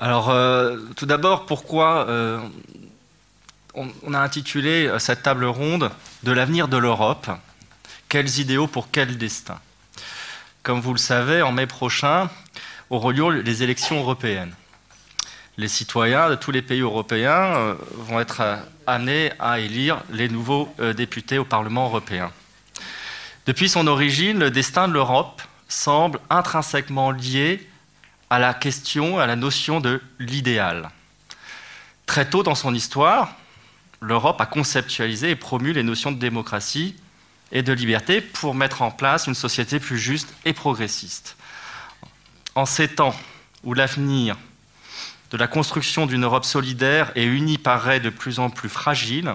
Alors, euh, tout d'abord, pourquoi euh, on, a intitulé cette table ronde de l'avenir de l'Europe Quels idéaux pour quel destin? Comme vous le savez, en mai prochain auront lieu les élections européennes. Les citoyens de tous les pays européens euh, vont être amenés à élire les nouveaux députés au Parlement européen. Depuis son origine, le destin de l'Europe semble intrinsèquement lié à la question, à la notion de l'idéal. Très tôt dans son histoire, l'Europe a conceptualisé et promu les notions de démocratie et de liberté pour mettre en place une société plus juste et progressiste. En ces temps où l'avenir de la construction d'une Europe solidaire et unie paraît de plus en plus fragile,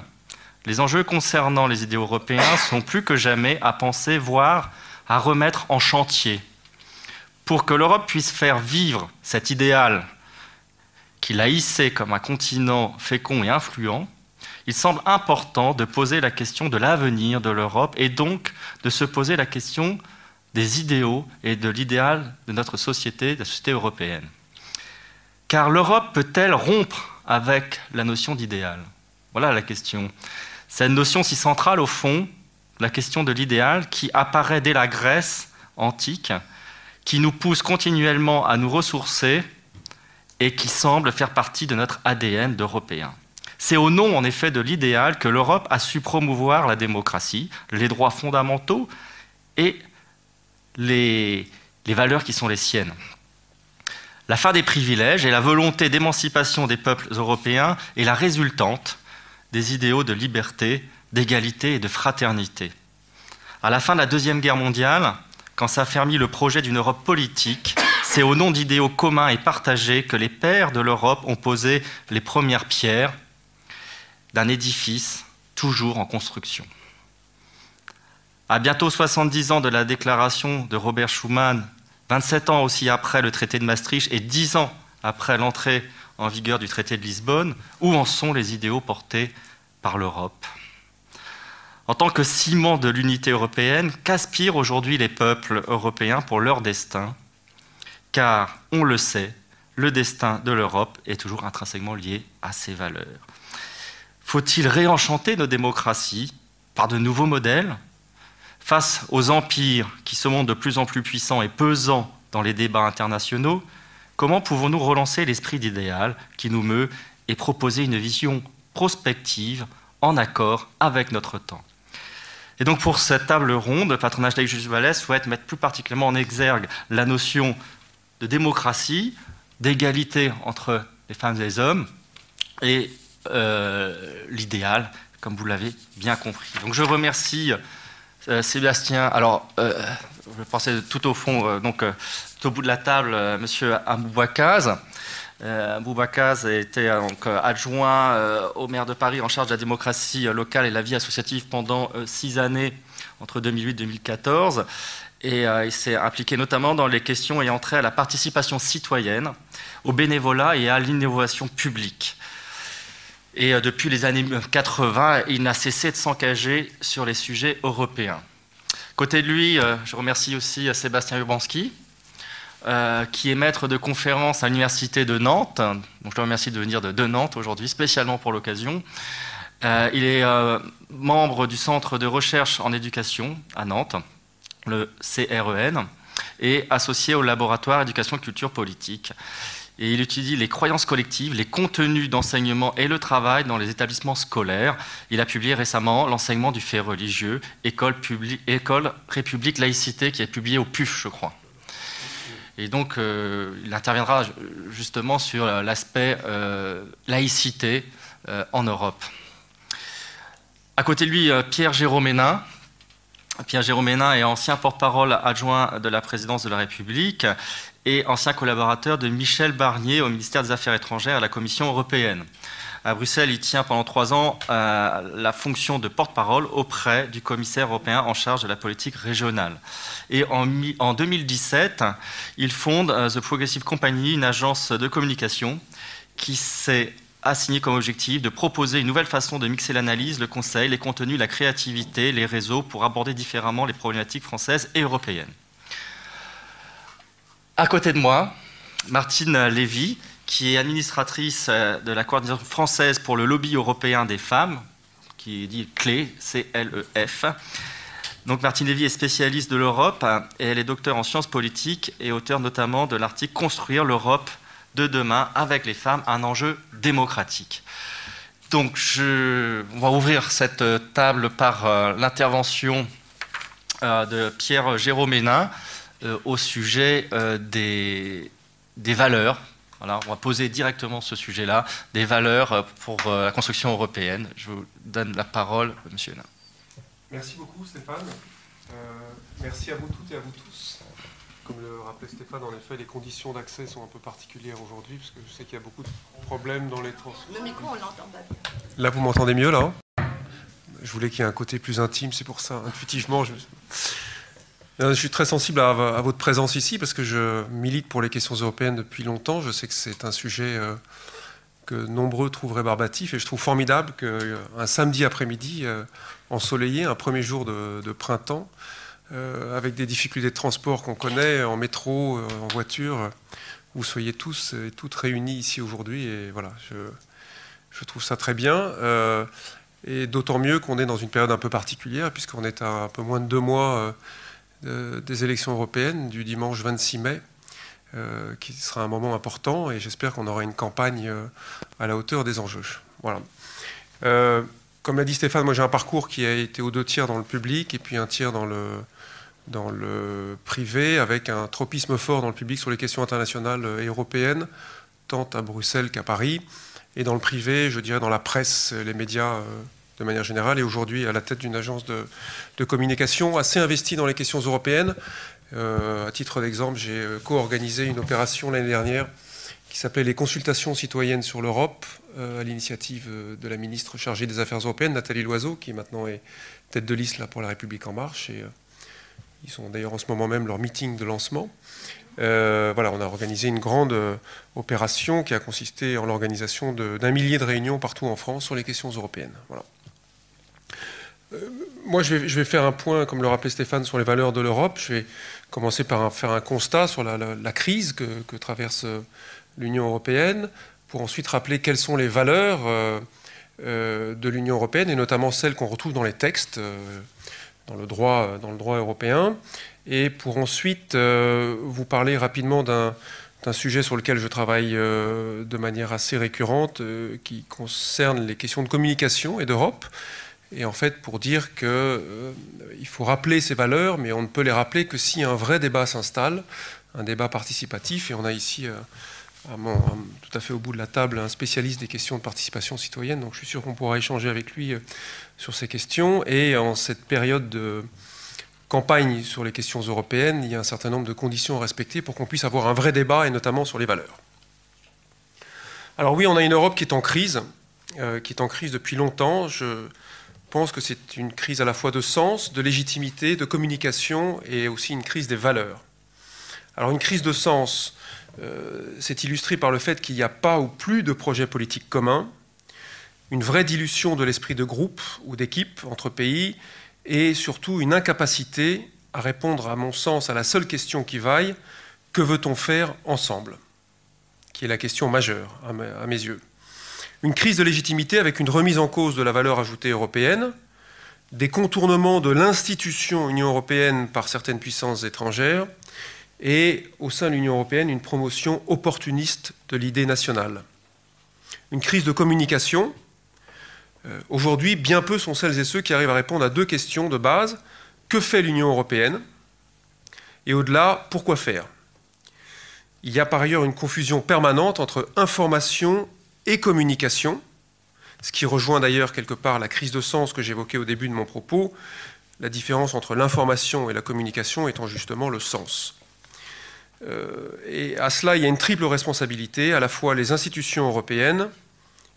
les enjeux concernant les idées européens sont plus que jamais à penser, voire à remettre en chantier pour que l'Europe puisse faire vivre cet idéal qu'il a hissé comme un continent fécond et influent, il semble important de poser la question de l'avenir de l'Europe et donc de se poser la question des idéaux et de l'idéal de notre société, de la société européenne. Car l'Europe peut-elle rompre avec la notion d'idéal? Voilà la question. Cette notion si centrale au fond, la question de l'idéal, qui apparaît dès la Grèce antique qui nous pousse continuellement à nous ressourcer et qui semble faire partie de notre ADN d'Européens. C'est au nom, en effet, de l'idéal que l'Europe a su promouvoir la démocratie, les droits fondamentaux et les, les valeurs qui sont les siennes. La fin des privilèges et la volonté d'émancipation des peuples européens est la résultante des idéaux de liberté, d'égalité et de fraternité. À la fin de la Deuxième Guerre mondiale, quand s'affermit le projet d'une Europe politique, c'est au nom d'idéaux communs et partagés que les pères de l'Europe ont posé les premières pierres d'un édifice toujours en construction. À bientôt 70 ans de la déclaration de Robert Schuman, 27 ans aussi après le traité de Maastricht et 10 ans après l'entrée en vigueur du traité de Lisbonne, où en sont les idéaux portés par l'Europe en tant que ciment de l'unité européenne, qu'aspirent aujourd'hui les peuples européens pour leur destin? Car, on le sait, le destin de l'Europe est toujours intrinsèquement lié à ses valeurs. Faut-il réenchanter nos démocraties par de nouveaux modèles? Face aux empires qui se montrent de plus en plus puissants et pesants dans les débats internationaux, comment pouvons-nous relancer l'esprit d'idéal qui nous meut et proposer une vision prospective en accord avec notre temps? Et donc pour cette table ronde, patronage d'Aïe Vallès souhaite mettre plus particulièrement en exergue la notion de démocratie, d'égalité entre les femmes et les hommes, et euh, l'idéal, comme vous l'avez bien compris. Donc je remercie euh, Sébastien. Alors, euh, je pensais tout au fond, donc tout au bout de la table, Monsieur Amouboakaz. Euh, Boubakaz était euh, donc, euh, adjoint au maire de Paris en charge de la démocratie locale et la vie associative pendant six années, entre 2008 et 2014. Et il s'est impliqué notamment dans les questions ayant trait à la participation citoyenne, au bénévolat et à l'innovation publique. Et depuis les années 80, il n'a cessé de s'engager sur les sujets européens. Côté de lui, je remercie aussi Sébastien Urbanski, euh, qui est maître de conférence à l'Université de Nantes. Donc je te remercie de venir de, Nantes aujourd'hui, spécialement pour l'occasion. Euh, il est euh, membre du Centre de recherche en éducation à Nantes, le CREN, et associé au laboratoire éducation culture politique. Et il étudie les croyances collectives, les contenus d'enseignement et le travail dans les établissements scolaires. Il a publié récemment L'enseignement du fait religieux, École, École République Laïcité, qui est publié au PUF, je crois. Et donc, euh, il interviendra justement sur l'aspect euh, laïcité euh, en Europe. À côté de lui, Pierre Jérôme Hénin. Pierre Jérôme Hénin est ancien porte-parole adjoint de la présidence de la République et ancien collaborateur de Michel Barnier au ministère des Affaires étrangères et à la Commission européenne. À Bruxelles, il tient pendant trois ans euh, la fonction de porte-parole auprès du commissaire européen en charge de la politique régionale. Et en, en 2017, il fonde euh, The Progressive Company, une agence de communication qui s'est assignée comme objectif de proposer une nouvelle façon de mixer l'analyse, le conseil, les contenus, la créativité, les réseaux pour aborder différemment les problématiques françaises et européennes. À côté de moi, Martine Lévy, qui est administratrice de la coordination française pour le lobby européen des femmes, qui dit CLE, C-L-E-F. Donc Martine Lévy est spécialiste de l'Europe et elle est docteur en sciences politiques et auteur notamment de l'article Construire l'Europe de demain avec les femmes, un enjeu démocratique. Donc je, on va ouvrir cette table par euh, l'intervention euh, de Pierre Jérôme Hénin euh, au sujet des valeurs on va poser directement ce sujet-là, des valeurs pour la construction européenne. Je vous donne la parole, Monsieur Hénin. Merci beaucoup Stéphane. Euh, merci à vous toutes et à vous tous. Comme le rappelait Stéphane, en effet, les conditions d'accès sont un peu particulières aujourd'hui, parce que je sais qu'il y a beaucoup de problèmes dans les transports. Le micro, on l'entend pas bien. Là, vous m'entendez mieux, là hein? Je voulais qu'il y ait un côté plus intime, c'est pour ça, intuitivement. Je... je suis très sensible à, votre présence ici, parce que je milite pour les questions européennes depuis longtemps. Je sais que c'est un sujet... Euh, que nombreux trouveraient barbatif. Et je trouve formidable qu'un samedi après-midi euh, ensoleillé, un premier jour de, printemps, euh, avec des difficultés de transport qu'on connaît, en métro, euh, en voiture, vous soyez tous et toutes réunis ici aujourd'hui. Et voilà, je, trouve ça très bien. et d'autant mieux qu'on est dans une période un peu particulière, puisqu'on est à un peu moins de deux mois des élections européennes, du dimanche 26 mai. Euh, qui sera un moment important et j'espère qu'on aura une campagne euh, à la hauteur des enjeux. Voilà. Euh, comme l'a dit Stéphane, moi j'ai un parcours qui a été aux deux tiers dans le public et puis un tiers dans le, dans le privé, avec un tropisme fort dans le public sur les questions internationales et européennes, tant à Bruxelles qu'à Paris, et dans le privé, je dirais dans la presse, les médias de manière générale, et aujourd'hui à la tête d'une agence de, communication assez investie dans les questions européennes, euh, à titre d'exemple, j'ai euh, co-organisé une opération l'année dernière qui s'appelait les consultations citoyennes sur l'Europe, euh, à l'initiative de la ministre chargée des Affaires européennes, Nathalie Loiseau, qui maintenant est tête de liste là, pour La République en marche. Et, ils sont d'ailleurs en ce moment même leur meeting de lancement. voilà, on a organisé une grande opération qui a consisté en l'organisation d'un millier de réunions partout en France sur les questions européennes. Voilà. Moi, je vais, faire un point, comme le rappelait Stéphane, sur les valeurs de l'Europe. Je vais commencer par faire un constat sur la, crise que, traverse euh, l'Union européenne, pour ensuite rappeler quelles sont les valeurs euh, euh, de l'Union européenne, et notamment celles qu'on retrouve dans les textes, dans le droit européen, et pour ensuite vous parler rapidement d'un sujet sur lequel je travaille de manière assez récurrente, qui concerne les questions de communication et d'Europe et en fait pour dire qu'il euh, faut rappeler ces valeurs, mais on ne peut les rappeler que si un vrai débat s'installe, un débat participatif, et on a ici euh, tout à fait au bout de la table un spécialiste des questions de participation citoyenne, donc je suis sûr qu'on pourra échanger avec lui euh, sur ces questions, et en cette période de campagne sur les questions européennes, il y a un certain nombre de conditions à respecter pour qu'on puisse avoir un vrai débat, et notamment sur les valeurs. Alors oui, on a une Europe qui est en crise, qui est en crise depuis longtemps. Pense que c'est une crise à la fois de sens, de légitimité, de communication et aussi une crise des valeurs. Alors une crise de sens, euh, c'est illustré par le fait qu'il n'y a pas ou plus de projets politiques communs, une vraie dilution de l'esprit de groupe ou d'équipe entre pays et surtout une incapacité à répondre, à mon sens, à la seule question qui vaille, que veut-on faire ensemble? Qui est la question majeure à mes yeux une crise de légitimité avec une remise en cause de la valeur ajoutée européenne, des contournements de l'institution Union européenne par certaines puissances étrangères, et au sein de l'Union européenne, une promotion opportuniste de l'idée nationale. Une crise de communication. Euh, aujourd'hui, bien peu sont celles et ceux qui arrivent à répondre à deux questions de base. Que fait l'Union européenne? Et au-delà, pourquoi faire? Il y a par ailleurs une confusion permanente entre information et communication, ce qui rejoint d'ailleurs quelque part la crise de sens que j'évoquais au début de mon propos, la différence entre l'information et la communication étant justement le sens. Euh, et à cela, il y a une triple responsabilité, à la fois les institutions européennes,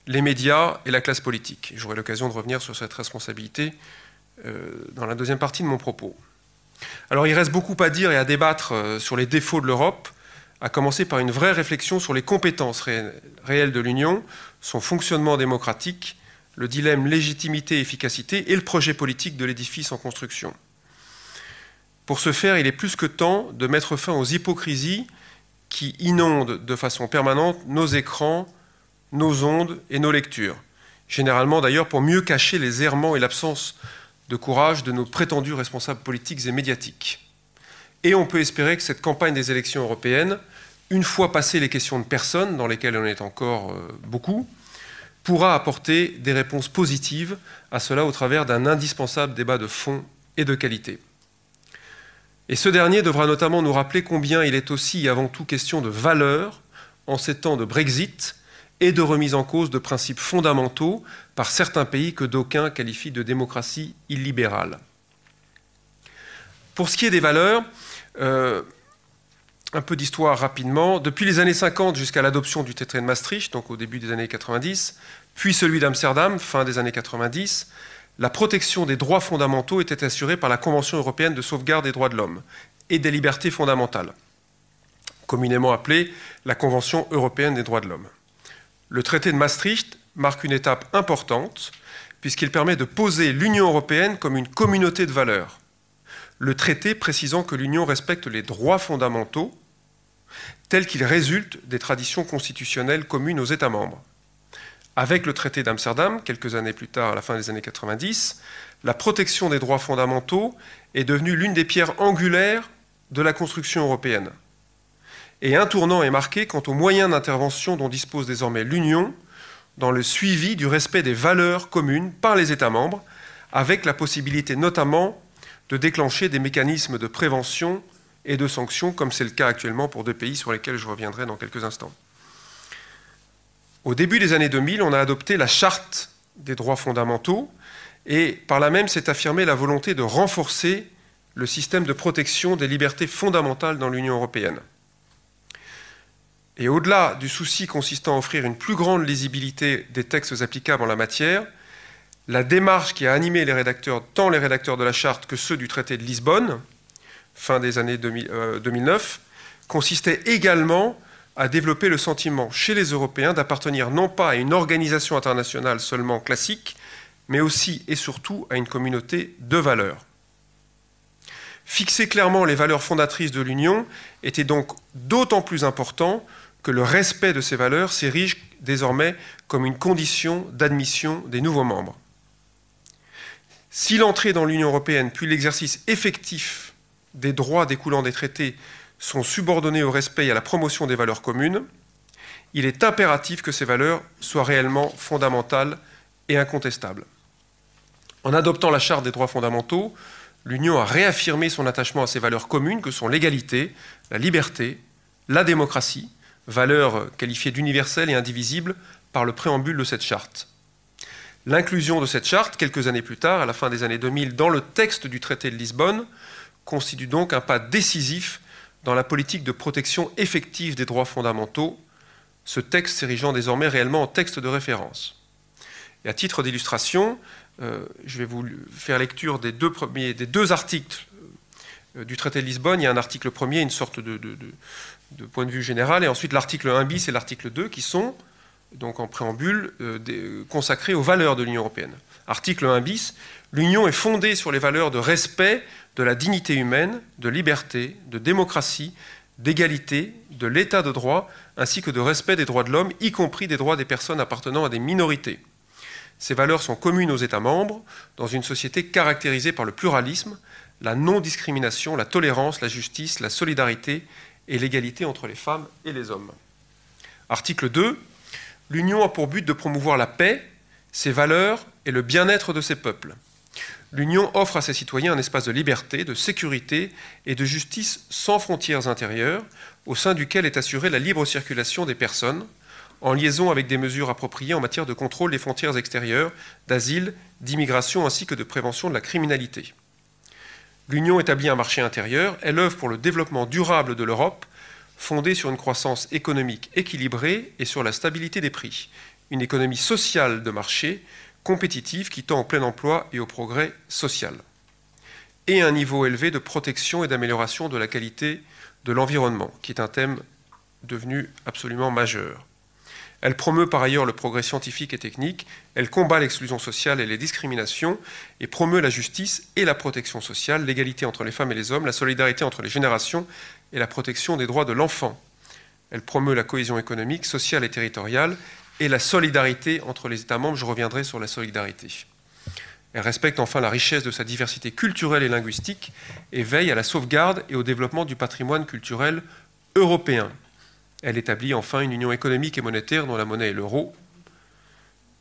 les médias et la classe politique. J'aurai l'occasion de revenir sur cette responsabilité euh, dans la deuxième partie de mon propos. Alors il reste beaucoup à dire et à débattre euh, sur les défauts de l'Europe, à commencer par une vraie réflexion sur les compétences réelles de l'Union, son fonctionnement démocratique, le dilemme légitimité-efficacité et le projet politique de l'édifice en construction. Pour ce faire, il est plus que temps de mettre fin aux hypocrisies qui inondent de façon permanente nos écrans, nos ondes et nos lectures. Généralement d'ailleurs pour mieux cacher les errements et l'absence de courage de nos prétendus responsables politiques et médiatiques. Et on peut espérer que cette campagne des élections européennes, une fois passées les questions de personnes, dans lesquelles on est encore euh, beaucoup, pourra apporter des réponses positives à cela au travers d'un indispensable débat de fond et de qualité. Et ce dernier devra notamment nous rappeler combien il est aussi et avant tout question de valeur en ces temps de Brexit et de remise en cause de principes fondamentaux par certains pays que d'aucuns qualifient de démocratie illibérale. Pour ce qui est des valeurs, euh, un peu d'histoire rapidement. Depuis les années 50 jusqu'à l'adoption du traité de Maastricht, donc au début des années 90, puis celui d'Amsterdam, fin des années 90, la protection des droits fondamentaux était assurée par la Convention européenne de sauvegarde des droits de l'homme et des libertés fondamentales, communément appelée la Convention européenne des droits de l'homme. Le traité de Maastricht marque une étape importante puisqu'il permet de poser l'Union européenne comme une communauté de valeurs. Le traité précisant que l'Union respecte les droits fondamentaux tels qu'ils résultent des traditions constitutionnelles communes aux États membres. Avec le traité d'Amsterdam, quelques années plus tard, à la fin des années 90, la protection des droits fondamentaux est devenue l'une des pierres angulaires de la construction européenne. Et un tournant est marqué quant aux moyens d'intervention dont dispose désormais l'Union dans le suivi du respect des valeurs communes par les États membres, avec la possibilité notamment de déclencher des mécanismes de prévention et de sanctions, comme c'est le cas actuellement pour deux pays sur lesquels je reviendrai dans quelques instants. Au début des années 2000, on a adopté la charte des droits fondamentaux et par là même s'est affirmée la volonté de renforcer le système de protection des libertés fondamentales dans l'Union européenne. Et au-delà du souci consistant à offrir une plus grande lisibilité des textes applicables en la matière, la démarche qui a animé les rédacteurs, tant les rédacteurs de la charte que ceux du traité de Lisbonne, fin des années 2009, euh, consistait également à développer le sentiment chez les Européens d'appartenir non pas à une organisation internationale seulement classique, mais aussi et surtout à une communauté de valeurs. Fixer clairement les valeurs fondatrices de l'Union était donc d'autant plus important que le respect de ces valeurs s'érige désormais comme une condition d'admission des nouveaux membres. Si l'entrée dans l'Union européenne puis l'exercice effectif des droits découlant des traités sont subordonnés au respect et à la promotion des valeurs communes, il est impératif que ces valeurs soient réellement fondamentales et incontestables. En adoptant la Charte des droits fondamentaux, l'Union a réaffirmé son attachement à ces valeurs communes que sont l'égalité, la liberté, la démocratie, valeurs qualifiées d'universelles et indivisibles par le préambule de cette charte. L'inclusion de cette charte, quelques années plus tard, à la fin des années 2000, dans le texte du traité de Lisbonne, constitue donc un pas décisif dans la politique de protection effective des droits fondamentaux, ce texte s'érigeant désormais réellement en texte de référence. Et à titre d'illustration, euh, je vais vous faire lecture des deux, premiers, des deux articles euh, du traité de Lisbonne. Il y a un article premier, une sorte de, point de vue général, et ensuite l'article 1 bis et l'article 2 qui sont, donc en préambule, euh, consacrés aux valeurs de l'Union européenne. Article 1 bis, l'Union est fondée sur les valeurs de respect de la dignité humaine, de liberté, de démocratie, d'égalité, de l'état de droit, ainsi que de respect des droits de l'homme, y compris des droits des personnes appartenant à des minorités. Ces valeurs sont communes aux États membres, dans une société caractérisée par le pluralisme, la non-discrimination, la tolérance, la justice, la solidarité et l'égalité entre les femmes et les hommes. Article 2. L'Union a pour but de promouvoir la paix, ses valeurs et le bien-être de ses peuples l'Union offre à ses citoyens un espace de liberté, de sécurité et de justice sans frontières intérieures, au sein duquel est assurée la libre circulation des personnes, en liaison avec des mesures appropriées en matière de contrôle des frontières extérieures, d'asile, d'immigration ainsi que de prévention de la criminalité. L'Union établit un marché intérieur, elle œuvre pour le développement durable de l'Europe, fondée sur une croissance économique équilibrée et sur la stabilité des prix, une économie sociale de marché compétitive qui tend au plein emploi et au progrès social, et un niveau élevé de protection et d'amélioration de la qualité de l'environnement, qui est un thème devenu absolument majeur. Elle promeut par ailleurs le progrès scientifique et technique, elle combat l'exclusion sociale et les discriminations, et promeut la justice et la protection sociale, l'égalité entre les femmes et les hommes, la solidarité entre les générations et la protection des droits de l'enfant. Elle promeut la cohésion économique, sociale et territoriale et la solidarité entre les États membres. Je reviendrai sur la solidarité. Elle respecte enfin la richesse de sa diversité culturelle et linguistique et veille à la sauvegarde et au développement du patrimoine culturel européen. Elle établit enfin une union économique et monétaire dont la monnaie est l'euro.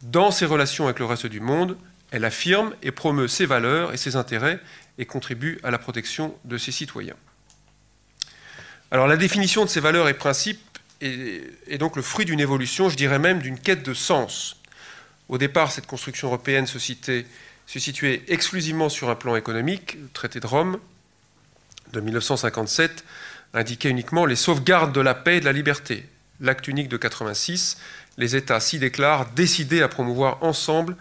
Dans ses relations avec le reste du monde, elle affirme et promeut ses valeurs et ses intérêts et contribue à la protection de ses citoyens. Alors la définition de ces valeurs et principes est, donc le fruit d'une évolution, je dirais même d'une quête de sens. Au départ, cette construction européenne se, situait exclusivement sur un plan économique. Le traité de Rome de 1957 indiquait uniquement les sauvegardes de la paix et de la liberté. L'acte unique de 86, les États s'y déclarent décidés à promouvoir ensemble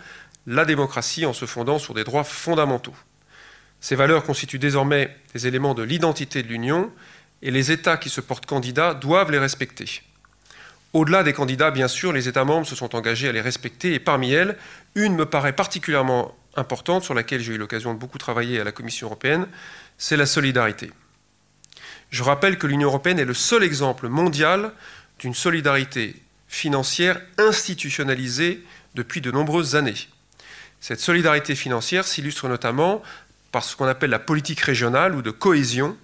la démocratie en se fondant sur des droits fondamentaux. Ces valeurs constituent désormais des éléments de l'identité de l'Union et les États qui se portent candidats doivent les respecter. Au-delà des candidats, bien sûr, les États membres se sont engagés à les respecter et parmi elles, une me paraît particulièrement importante sur laquelle j'ai eu l'occasion de beaucoup travailler à la Commission européenne, c'est la solidarité. Je rappelle que l'Union européenne est le seul exemple mondial d'une solidarité financière institutionnalisée depuis de nombreuses années. Cette solidarité financière s'illustre notamment par ce qu'on appelle la politique régionale ou de cohésion,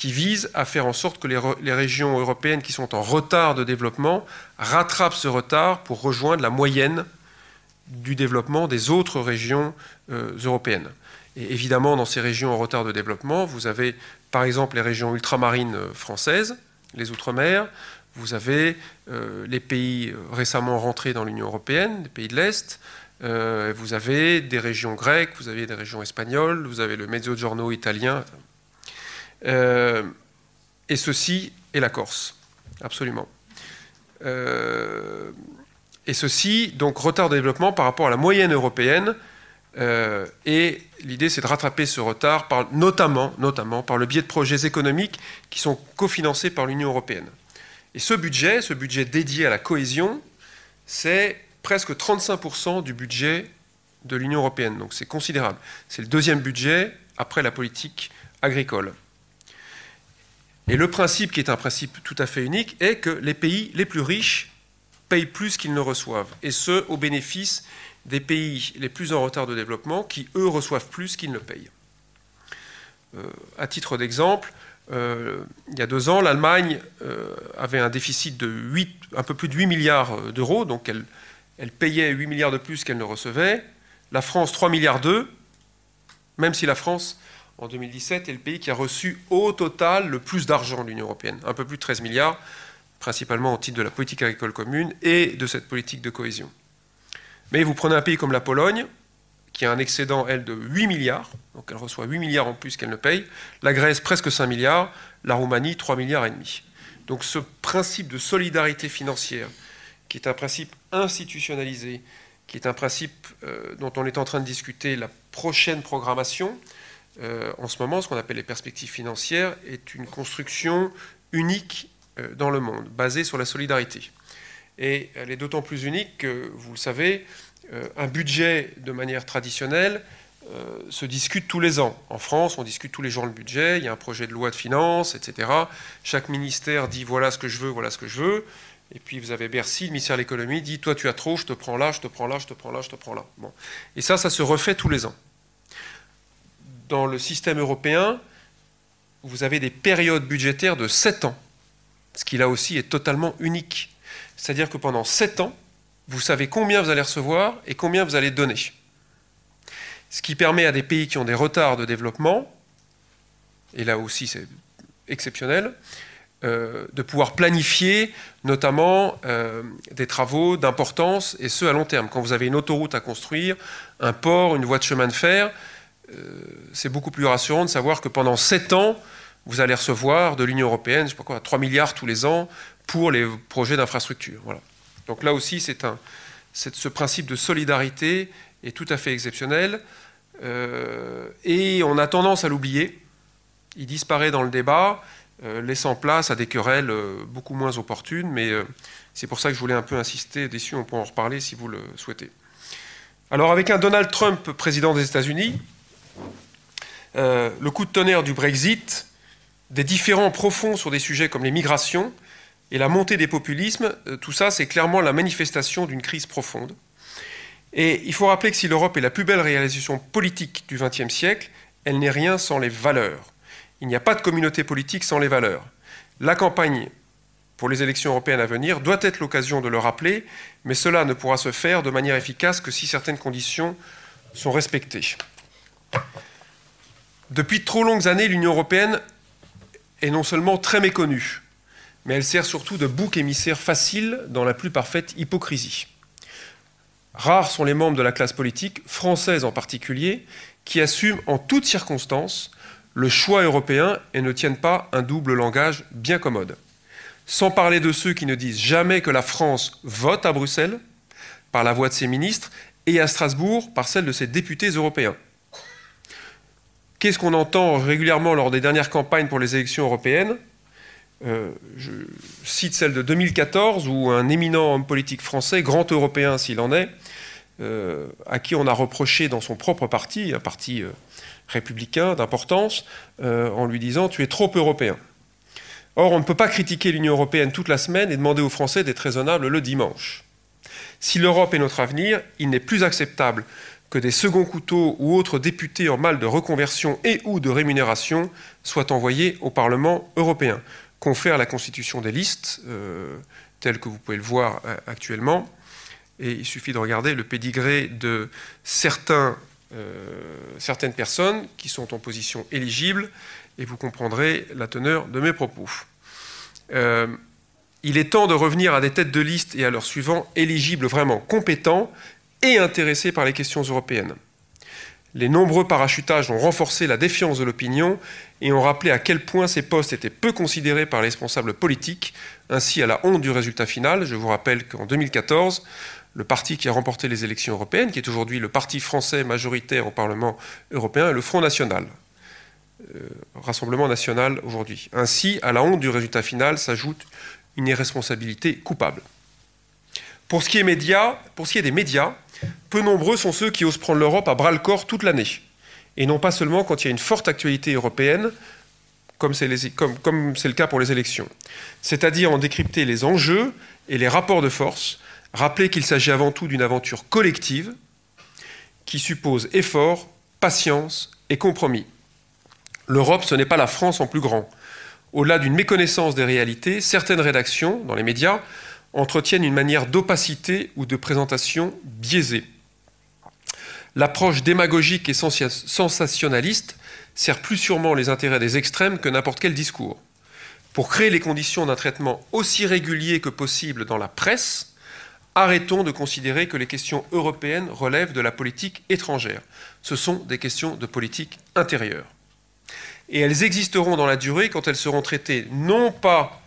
qui vise à faire en sorte que les, régions européennes qui sont en retard de développement rattrapent ce retard pour rejoindre la moyenne du développement des autres régions euh, européennes. Et évidemment, dans ces régions en retard de développement, vous avez par exemple les régions ultramarines euh, françaises, les Outre-mer, vous avez euh, les pays récemment rentrés dans l'Union européenne, les pays de l'Est, vous avez des régions grecques, vous avez des régions espagnoles, vous avez le Mezzogiorno italien, euh, et ceci est la Corse, absolument. Euh, et ceci, donc retard de développement par rapport à la moyenne européenne. Euh, et l'idée, c'est de rattraper ce retard, par, notamment, notamment par le biais de projets économiques qui sont cofinancés par l'Union européenne. Et ce budget, ce budget dédié à la cohésion, c'est presque 35% du budget de l'Union européenne. Donc c'est considérable. C'est le deuxième budget après la politique agricole. Et le principe, qui est un principe tout à fait unique, est que les pays les plus riches payent plus qu'ils ne reçoivent, et ce, au bénéfice des pays les plus en retard de développement, qui, eux, reçoivent plus qu'ils ne payent. Euh, à titre d'exemple, euh, il y a deux ans, l'Allemagne euh, avait un déficit de 8, un peu plus de 8 milliards d'euros, donc elle, elle payait 8 milliards de plus qu'elle ne recevait. La France, 3 milliards d'euros, même si la France en 2017 est le pays qui a reçu au total le plus d'argent de l'Union européenne, un peu plus de 13 milliards, principalement au titre de la politique agricole commune et de cette politique de cohésion. Mais vous prenez un pays comme la Pologne, qui a un excédent, elle, de 8 milliards, donc elle reçoit 8 milliards en plus qu'elle ne paye, la Grèce presque 5 milliards, la Roumanie 3 milliards et demi. Donc ce principe de solidarité financière, qui est un principe institutionnalisé, qui est un principe euh, dont on est en train de discuter la prochaine programmation, euh, en ce moment, ce qu'on appelle les perspectives financières, est une construction unique euh, dans le monde, basée sur la solidarité. Et elle est d'autant plus unique que, vous le savez, euh, un budget de manière traditionnelle se discute tous les ans. En France, on discute tous les jours le budget, il y a un projet de loi de finances, etc. Chaque ministère dit voilà ce que je veux, voilà ce que je veux. Et puis vous avez Bercy, le ministère de l'économie, dit toi tu as trop, je te prends là, je te prends là, je te prends là, je te prends là. Bon. Et ça, ça se refait tous les ans dans le système européen, vous avez des périodes budgétaires de 7 ans, ce qui là aussi est totalement unique. C'est-à-dire que pendant 7 ans, vous savez combien vous allez recevoir et combien vous allez donner. Ce qui permet à des pays qui ont des retards de développement, et là aussi c'est exceptionnel, euh, de pouvoir planifier notamment euh, des travaux d'importance, et ce à long terme. Quand vous avez une autoroute à construire, un port, une voie de chemin de fer, c'est beaucoup plus rassurant de savoir que pendant 7 ans, vous allez recevoir de l'Union européenne, je sais pas quoi, 3 milliards tous les ans pour les projets d'infrastructure. Donc là aussi, ce principe de solidarité est tout à fait exceptionnel. Euh, et on a tendance à l'oublier. Il disparaît dans le débat, euh, laissant place à des querelles beaucoup moins opportunes. Mais c'est pour ça que je voulais un peu insister dessus. On peut en reparler si vous le souhaitez. Alors, avec un Donald Trump président des États-Unis, euh, le coup de tonnerre du Brexit, des différends profonds sur des sujets comme les migrations, Et la montée des populismes, euh, tout ça, c'est clairement la manifestation d'une crise profonde. Et il faut rappeler que si l'Europe est la plus belle réalisation politique du XXe siècle, elle n'est rien sans les valeurs. Il n'y a pas de communauté politique sans les valeurs. La campagne pour les élections européennes à venir doit être l'occasion de le rappeler, mais cela ne pourra se faire de manière efficace que si certaines conditions sont respectées. Depuis trop longues années, l'Union européenne est non seulement très méconnue, mais elle sert surtout de bouc émissaire facile dans la plus parfaite hypocrisie. Rares sont les membres de la classe politique, française en particulier, qui assument en toutes circonstances le choix européen et ne tiennent pas un double langage bien commode. Sans parler de ceux qui ne disent jamais que la France vote à Bruxelles par la voix de ses ministres et à Strasbourg par celle de ses députés européens. Qu'est-ce qu'on entend régulièrement lors des dernières campagnes pour les élections européennes euh, Je cite celle de 2014 où un éminent homme politique français, grand européen s'il en est, euh, à qui on a reproché dans son propre parti, un parti euh, républicain d'importance, en lui disant Tu es trop européen. Or, on ne peut pas critiquer l'Union européenne toute la semaine et demander aux Français d'être raisonnables le dimanche. Si l'Europe est notre avenir, il n'est plus acceptable que des seconds couteaux ou autres députés en mal de reconversion et ou de rémunération soient envoyés au Parlement européen. Confère la constitution des listes, euh, telle que vous pouvez le voir euh, actuellement. Et il suffit de regarder le pédigré de euh, certaines personnes qui sont en position éligible, et vous comprendrez la teneur de mes propos il est temps de revenir à des têtes de liste et à leurs suivants éligibles vraiment compétents et intéressés par les questions européennes. Les nombreux parachutages ont renforcé la défiance de l'opinion et ont rappelé à quel point ces postes étaient peu considérés par les responsables politiques, ainsi à la honte du résultat final. Je vous rappelle qu'en 2014, le parti qui a remporté les élections européennes, qui est aujourd'hui le parti français majoritaire au Parlement européen, est le Front National, euh, Rassemblement national aujourd'hui. Ainsi, à la honte du résultat final s'ajoute une irresponsabilité coupable. Pour ce, qui est pour ce qui est des médias, peu nombreux sont ceux qui osent prendre l'Europe à bras le corps toute l'année, et non pas seulement quand il y a une forte actualité européenne, comme c'est le cas pour les élections. C'est-à-dire en décrypter les enjeux et les rapports de force, rappeler qu'il s'agit avant tout d'une aventure collective qui suppose effort, patience et compromis. L'Europe, ce n'est pas la France en plus grand, au-delà d'une méconnaissance des réalités, certaines rédactions, dans les médias, entretiennent une manière d'opacité ou de présentation biaisée. L'approche démagogique et sensationnaliste sert plus sûrement les intérêts des extrêmes que n'importe quel discours. Pour créer les conditions d'un traitement aussi régulier que possible dans la presse, arrêtons de considérer que les questions européennes relèvent de la politique étrangère. Ce sont des questions de politique intérieure et elles existeront dans la durée quand elles seront traitées non pas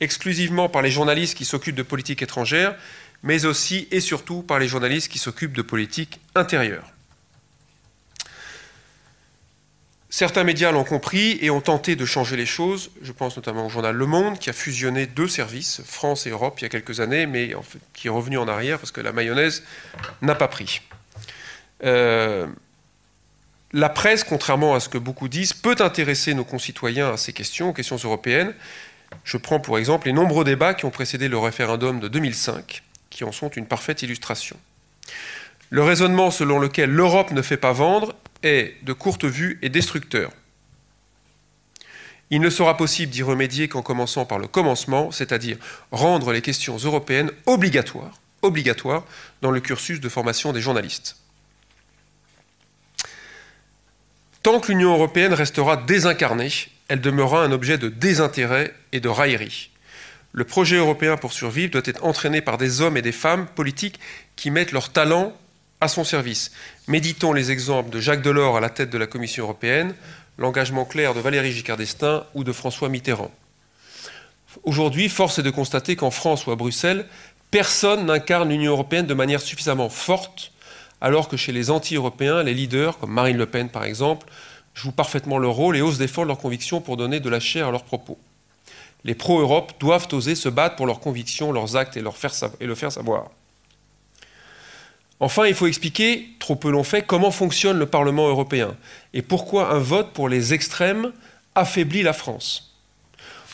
exclusivement par les journalistes qui s'occupent de politique étrangère, mais aussi et surtout par les journalistes qui s'occupent de politique intérieure. Certains médias l'ont compris et ont tenté de changer les choses. Je pense notamment au journal Le Monde, qui a fusionné deux services, France et Europe, il y a quelques années, mais qui est revenu en arrière parce que la mayonnaise n'a pas pris. Euh, la presse, contrairement à ce que beaucoup disent, peut intéresser nos concitoyens à ces questions, aux questions européennes. Je prends pour exemple les nombreux débats qui ont précédé le référendum de 2005, qui en sont une parfaite illustration. Le raisonnement selon lequel l'Europe ne fait pas vendre est de courte vue et destructeur. Il ne sera possible d'y remédier qu'en commençant par le commencement, c'est-à-dire rendre les questions européennes obligatoires, obligatoires dans le cursus de formation des journalistes. Tant que l'Union européenne restera désincarnée, elle demeurera un objet de désintérêt et de raillerie. Le projet européen pour survivre doit être entraîné par des hommes et des femmes politiques qui mettent leur talent à son service. Méditons les exemples de Jacques Delors à la tête de la Commission européenne, l'engagement clair de Valéry Giscard d'Estaing ou de François Mitterrand. Aujourd'hui, force est de constater qu'en France ou à Bruxelles, personne n'incarne l'Union européenne de manière suffisamment forte alors que chez les anti-européens, les leaders, comme Marine Le Pen par exemple, jouent parfaitement leur rôle et osent défendre leurs convictions pour donner de la chair à leurs propos. Les pro-Europe doivent oser se battre pour leurs convictions, leurs actes et, et le faire savoir. Enfin, il faut expliquer, trop peu l'ont fait, comment fonctionne le Parlement européen et pourquoi un vote pour les extrêmes affaiblit la France.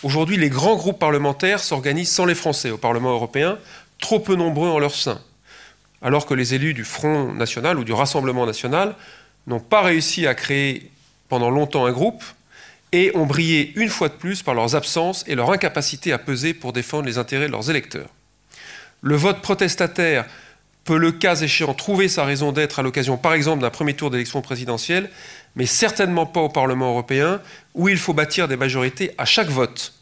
Aujourd'hui, les grands groupes parlementaires s'organisent sans les Français au Parlement européen, trop peu nombreux en leur sein, alors que les élus du Front national ou du Rassemblement national n'ont pas réussi à créer pendant longtemps un groupe et ont brillé une fois de plus par leurs absences et leur incapacité à peser pour défendre les intérêts de leurs électeurs. Le vote protestataire peut, le cas échéant, trouver sa raison d'être à l'occasion, par exemple, d'un premier tour d'élection présidentielle, mais certainement pas au Parlement européen, où il faut bâtir des majorités à chaque vote,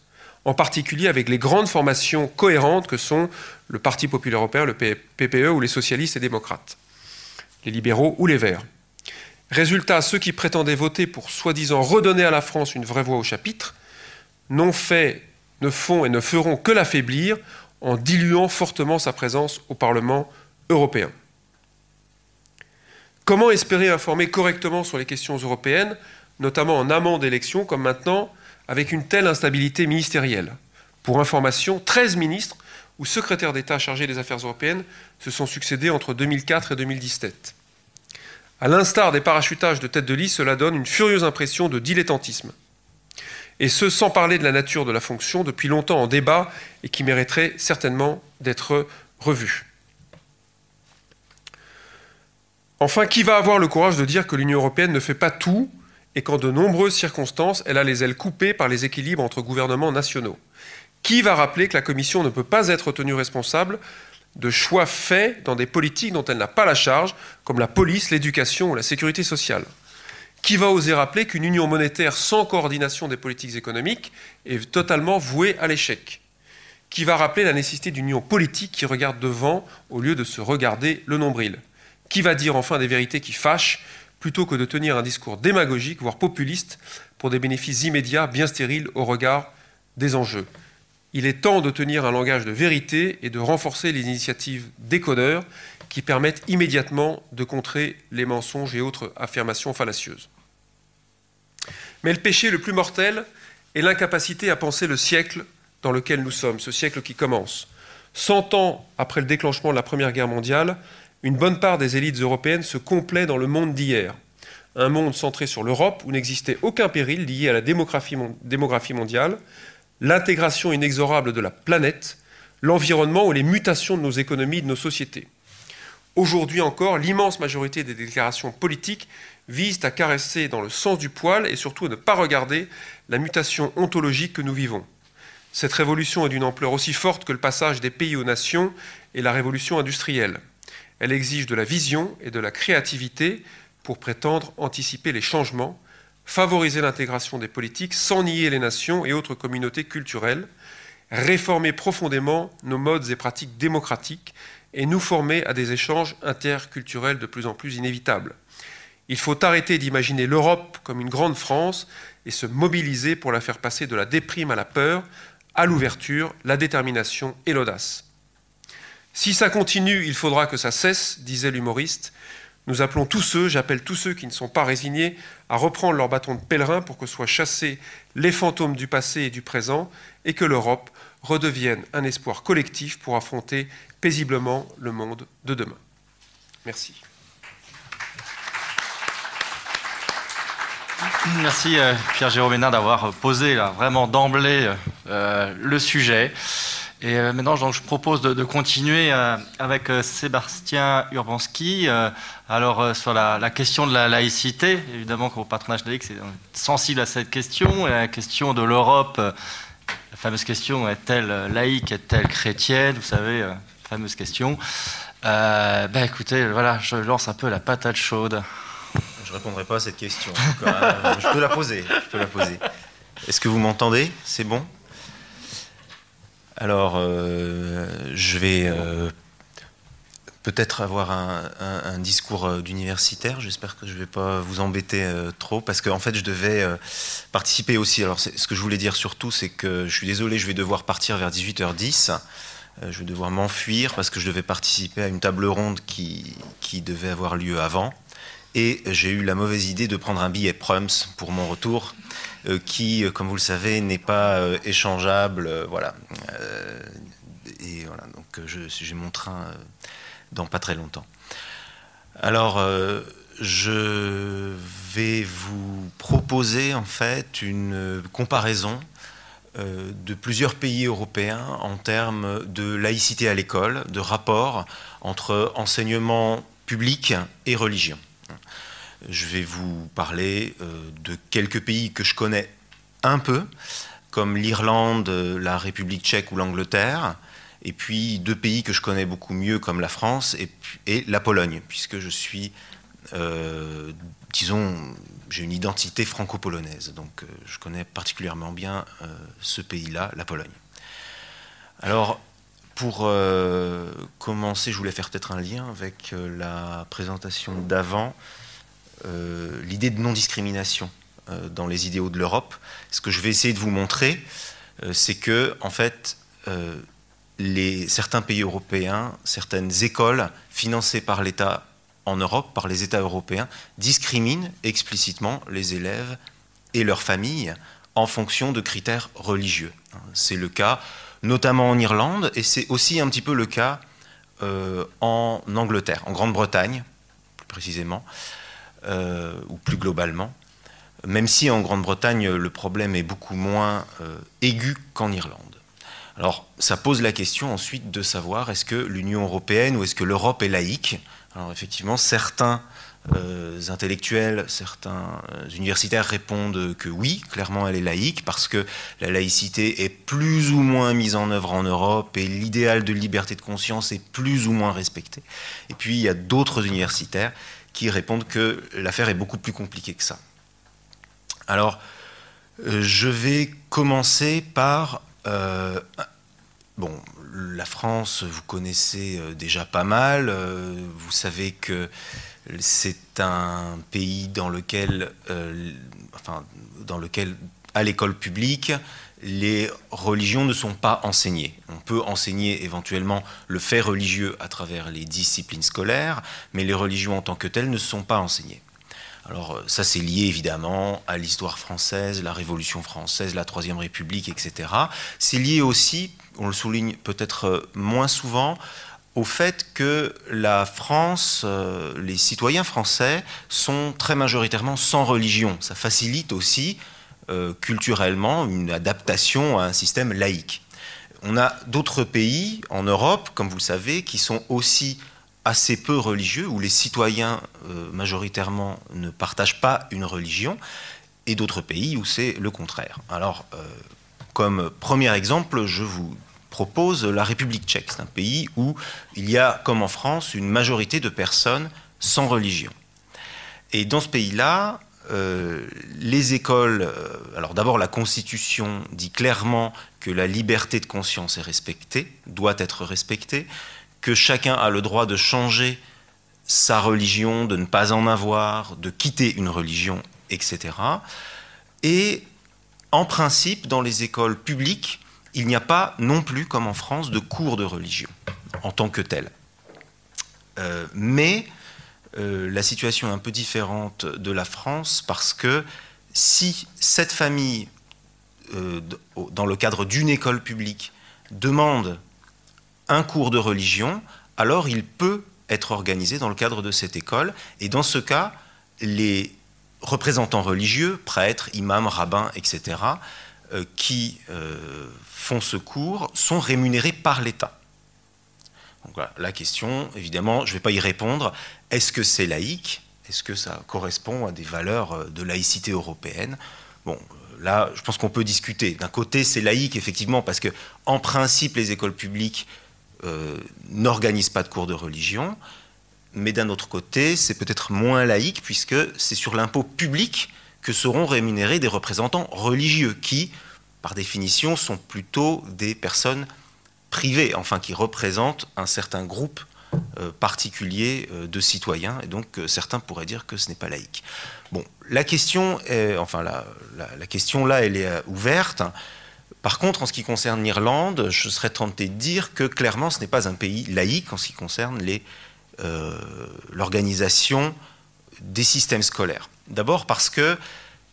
en particulier avec les grandes formations cohérentes que sont le Parti populaire européen, le PPE ou les socialistes et démocrates, les libéraux ou les verts. Résultat, ceux qui prétendaient voter pour soi-disant redonner à la France une vraie voix au chapitre n'ont fait, ne font et ne feront que l'affaiblir en diluant fortement sa présence au Parlement européen. Comment espérer informer correctement sur les questions européennes, notamment en amont d'élections comme maintenant, avec une telle instabilité ministérielle? Pour information, 13 ministres ou secrétaires d'État chargés des affaires européennes se sont succédés entre 2004 et 2017. À l'instar des parachutages de tête de liste, cela donne une furieuse impression de dilettantisme. Et ce, sans parler de la nature de la fonction, depuis longtemps en débat et qui mériterait certainement d'être revue. Enfin, qui va avoir le courage de dire que l'Union européenne ne fait pas tout et qu'en de nombreuses circonstances, elle a les ailes coupées par les équilibres entre gouvernements nationaux? Qui va rappeler que la Commission ne peut pas être tenue responsable de choix faits dans des politiques dont elle n'a pas la charge, comme la police, l'éducation ou la sécurité sociale. Qui va oser rappeler qu'une union monétaire sans coordination des politiques économiques est totalement vouée à l'échec? Qui va rappeler la nécessité d'une union politique qui regarde devant au lieu de se regarder le nombril? Qui va dire enfin des vérités qui fâchent, plutôt que de tenir un discours démagogique, voire populiste, pour des bénéfices immédiats bien stériles au regard des enjeux? Il est temps de tenir un langage de vérité et de renforcer les initiatives décodeurs qui permettent immédiatement de contrer les mensonges et autres affirmations fallacieuses. Mais le péché le plus mortel est l'incapacité à penser le siècle dans lequel nous sommes, ce siècle qui commence. Cent ans après le déclenchement de la Première Guerre mondiale, une bonne part des élites européennes se complaît dans le monde d'hier. Un monde centré sur l'Europe où n'existait aucun péril lié à la démographie, mondiale, l'intégration inexorable de la planète, l'environnement ou les mutations de nos économies et de nos sociétés. Aujourd'hui encore, l'immense majorité des déclarations politiques visent à caresser dans le sens du poil et surtout à ne pas regarder la mutation ontologique que nous vivons. Cette révolution est d'une ampleur aussi forte que le passage des pays aux nations et la révolution industrielle. Elle exige de la vision et de la créativité pour prétendre anticiper les changements, favoriser l'intégration des politiques sans nier les nations et autres communautés culturelles, réformer profondément nos modes et pratiques démocratiques et nous former à des échanges interculturels de plus en plus inévitables. Il faut arrêter d'imaginer l'Europe comme une grande France et se mobiliser pour la faire passer de la déprime à la peur, à l'ouverture, la détermination et l'audace. Si ça continue, il faudra que ça cesse, disait l'humoriste. Nous appelons tous ceux, j'appelle tous ceux qui ne sont pas résignés, à reprendre leur bâton de pèlerin pour que soient chassés les fantômes du passé et du présent et que l'Europe redevienne un espoir collectif pour affronter paisiblement le monde de demain. Merci. Merci euh, Pierre-Jérôme Hénin d'avoir posé vraiment d'emblée euh, le sujet. Et euh, maintenant, je propose de, continuer euh, avec euh, Sébastien Urbanski. alors, sur la, question de la laïcité, évidemment qu'au patronage laïque, c'est sensible à cette question. Et la question de l'Europe, la fameuse question est-elle laïque, est-elle chrétienne? Vous savez, fameuse question. ben, écoutez, voilà, je lance un peu la patate chaude. Je ne répondrai pas à cette question. je peux la poser. Je peux la poser. Est-ce que vous m'entendez? C'est bon? Alors, euh, je vais euh, peut-être avoir un, discours euh, d'universitaire. J'espère que je ne vais pas vous embêter trop, parce qu'en fait, je devais participer aussi. Alors, ce que je voulais dire surtout, c'est que je suis désolé, je vais devoir partir vers 18h10. je vais devoir m'enfuir parce que je devais participer à une table ronde qui devait avoir lieu avant. Et j'ai eu la mauvaise idée de prendre un billet Prums pour mon retour. Euh, qui, euh, comme vous le savez, n'est pas euh, échangeable. voilà. et voilà, donc j'ai mon train dans pas très longtemps. Alors, je vais vous proposer en fait une comparaison de plusieurs pays européens en termes de laïcité à l'école, de rapport entre enseignement public et religion. Je vais vous parler de quelques pays que je connais un peu, comme l'Irlande, la République tchèque ou l'Angleterre, et puis deux pays que je connais beaucoup mieux comme la France et, la Pologne, puisque je suis, euh, disons, j'ai une identité franco-polonaise, donc euh, je connais particulièrement bien euh, ce pays-là, la Pologne. Alors, pour commencer, je voulais faire peut-être un lien avec la présentation d'avant, l'idée de non-discrimination dans les idéaux de l'Europe. Ce que je vais essayer de vous montrer, c'est que, en fait, certains pays européens, certaines écoles financées par l'État en Europe, par les États européens, discriminent explicitement les élèves et leurs familles en fonction de critères religieux. C'est le cas notamment en Irlande et c'est aussi un petit peu le cas euh, en Angleterre, en Grande-Bretagne plus précisément, euh, ou plus globalement, même si en Grande-Bretagne le problème est beaucoup moins euh, aigu qu'en Irlande. Alors, ça pose la question ensuite de savoir est-ce que l'Union européenne ou est-ce que l'Europe est laïque? Alors, effectivement, certains euh, intellectuels, certains euh, universitaires répondent que oui, clairement elle est laïque, parce que la laïcité est plus ou moins mise en œuvre en Europe et l'idéal de liberté de conscience est plus ou moins respecté. Et puis il y a d'autres universitaires qui répondent que l'affaire est beaucoup plus compliquée que ça. Alors, euh, je vais commencer par Bon, la France, vous connaissez euh, déjà pas mal. Euh, vous savez que c'est un pays dans lequel, euh, enfin, dans lequel, à l'école publique, les religions ne sont pas enseignées. On peut enseigner éventuellement le fait religieux à travers les disciplines scolaires, mais les religions en tant que telles ne sont pas enseignées. Alors ça c'est lié évidemment à l'histoire française, la Révolution française, la Troisième République, etc. C'est lié aussi on le souligne peut-être euh, moins souvent, au fait que la France, euh, les citoyens français sont très majoritairement sans religion. Ça facilite aussi euh, culturellement une adaptation à un système laïque. On a d'autres pays en Europe, comme vous le savez, qui sont aussi assez peu religieux, où les citoyens majoritairement ne partagent pas une religion, et d'autres pays où c'est le contraire. Alors, comme premier exemple, je vous propose la République tchèque. C'est un pays où il y a, comme en France, une majorité de personnes sans religion. Et dans ce pays-là, euh, les écoles, euh, alors d'abord la Constitution dit clairement que la liberté de conscience est respectée, doit être respectée, que chacun a le droit de changer sa religion, de ne pas en avoir, de quitter une religion, etc. Et en principe, dans les écoles publiques, il n'y a pas non plus, comme en France, de cours de religion en tant que tel. Euh, mais euh, la situation est un peu différente de la France parce que si cette famille, euh, dans le cadre d'une école publique, demande un cours de religion, alors il peut être organisé dans le cadre de cette école. Et dans ce cas, les représentants religieux, prêtres, imams, rabbins, etc., qui font ce cours sont rémunérés par l'État. La question, évidemment, je ne vais pas y répondre. Est-ce que c'est laïque? Est-ce que ça correspond à des valeurs euh, de laïcité européenne? Bon, euh, là, je pense qu'on peut discuter. D'un côté, c'est laïque, effectivement, parce que, en principe, les écoles publiques euh, n'organisent pas de cours de religion. Mais d'un autre côté, c'est peut-être moins laïque, puisque c'est sur l'impôt public que seront rémunérés des représentants religieux qui, par définition, sont plutôt des personnes privées, enfin qui représentent un certain groupe euh, particulier euh, de citoyens, et donc euh, certains pourraient dire que ce n'est pas laïque. Bon, la question, est, enfin la, la, question là, elle est ouverte. Par contre, en ce qui concerne l'Irlande, je serais tenté de dire que clairement, ce n'est pas un pays laïque en ce qui concerne l'organisation des systèmes scolaires. D'abord parce que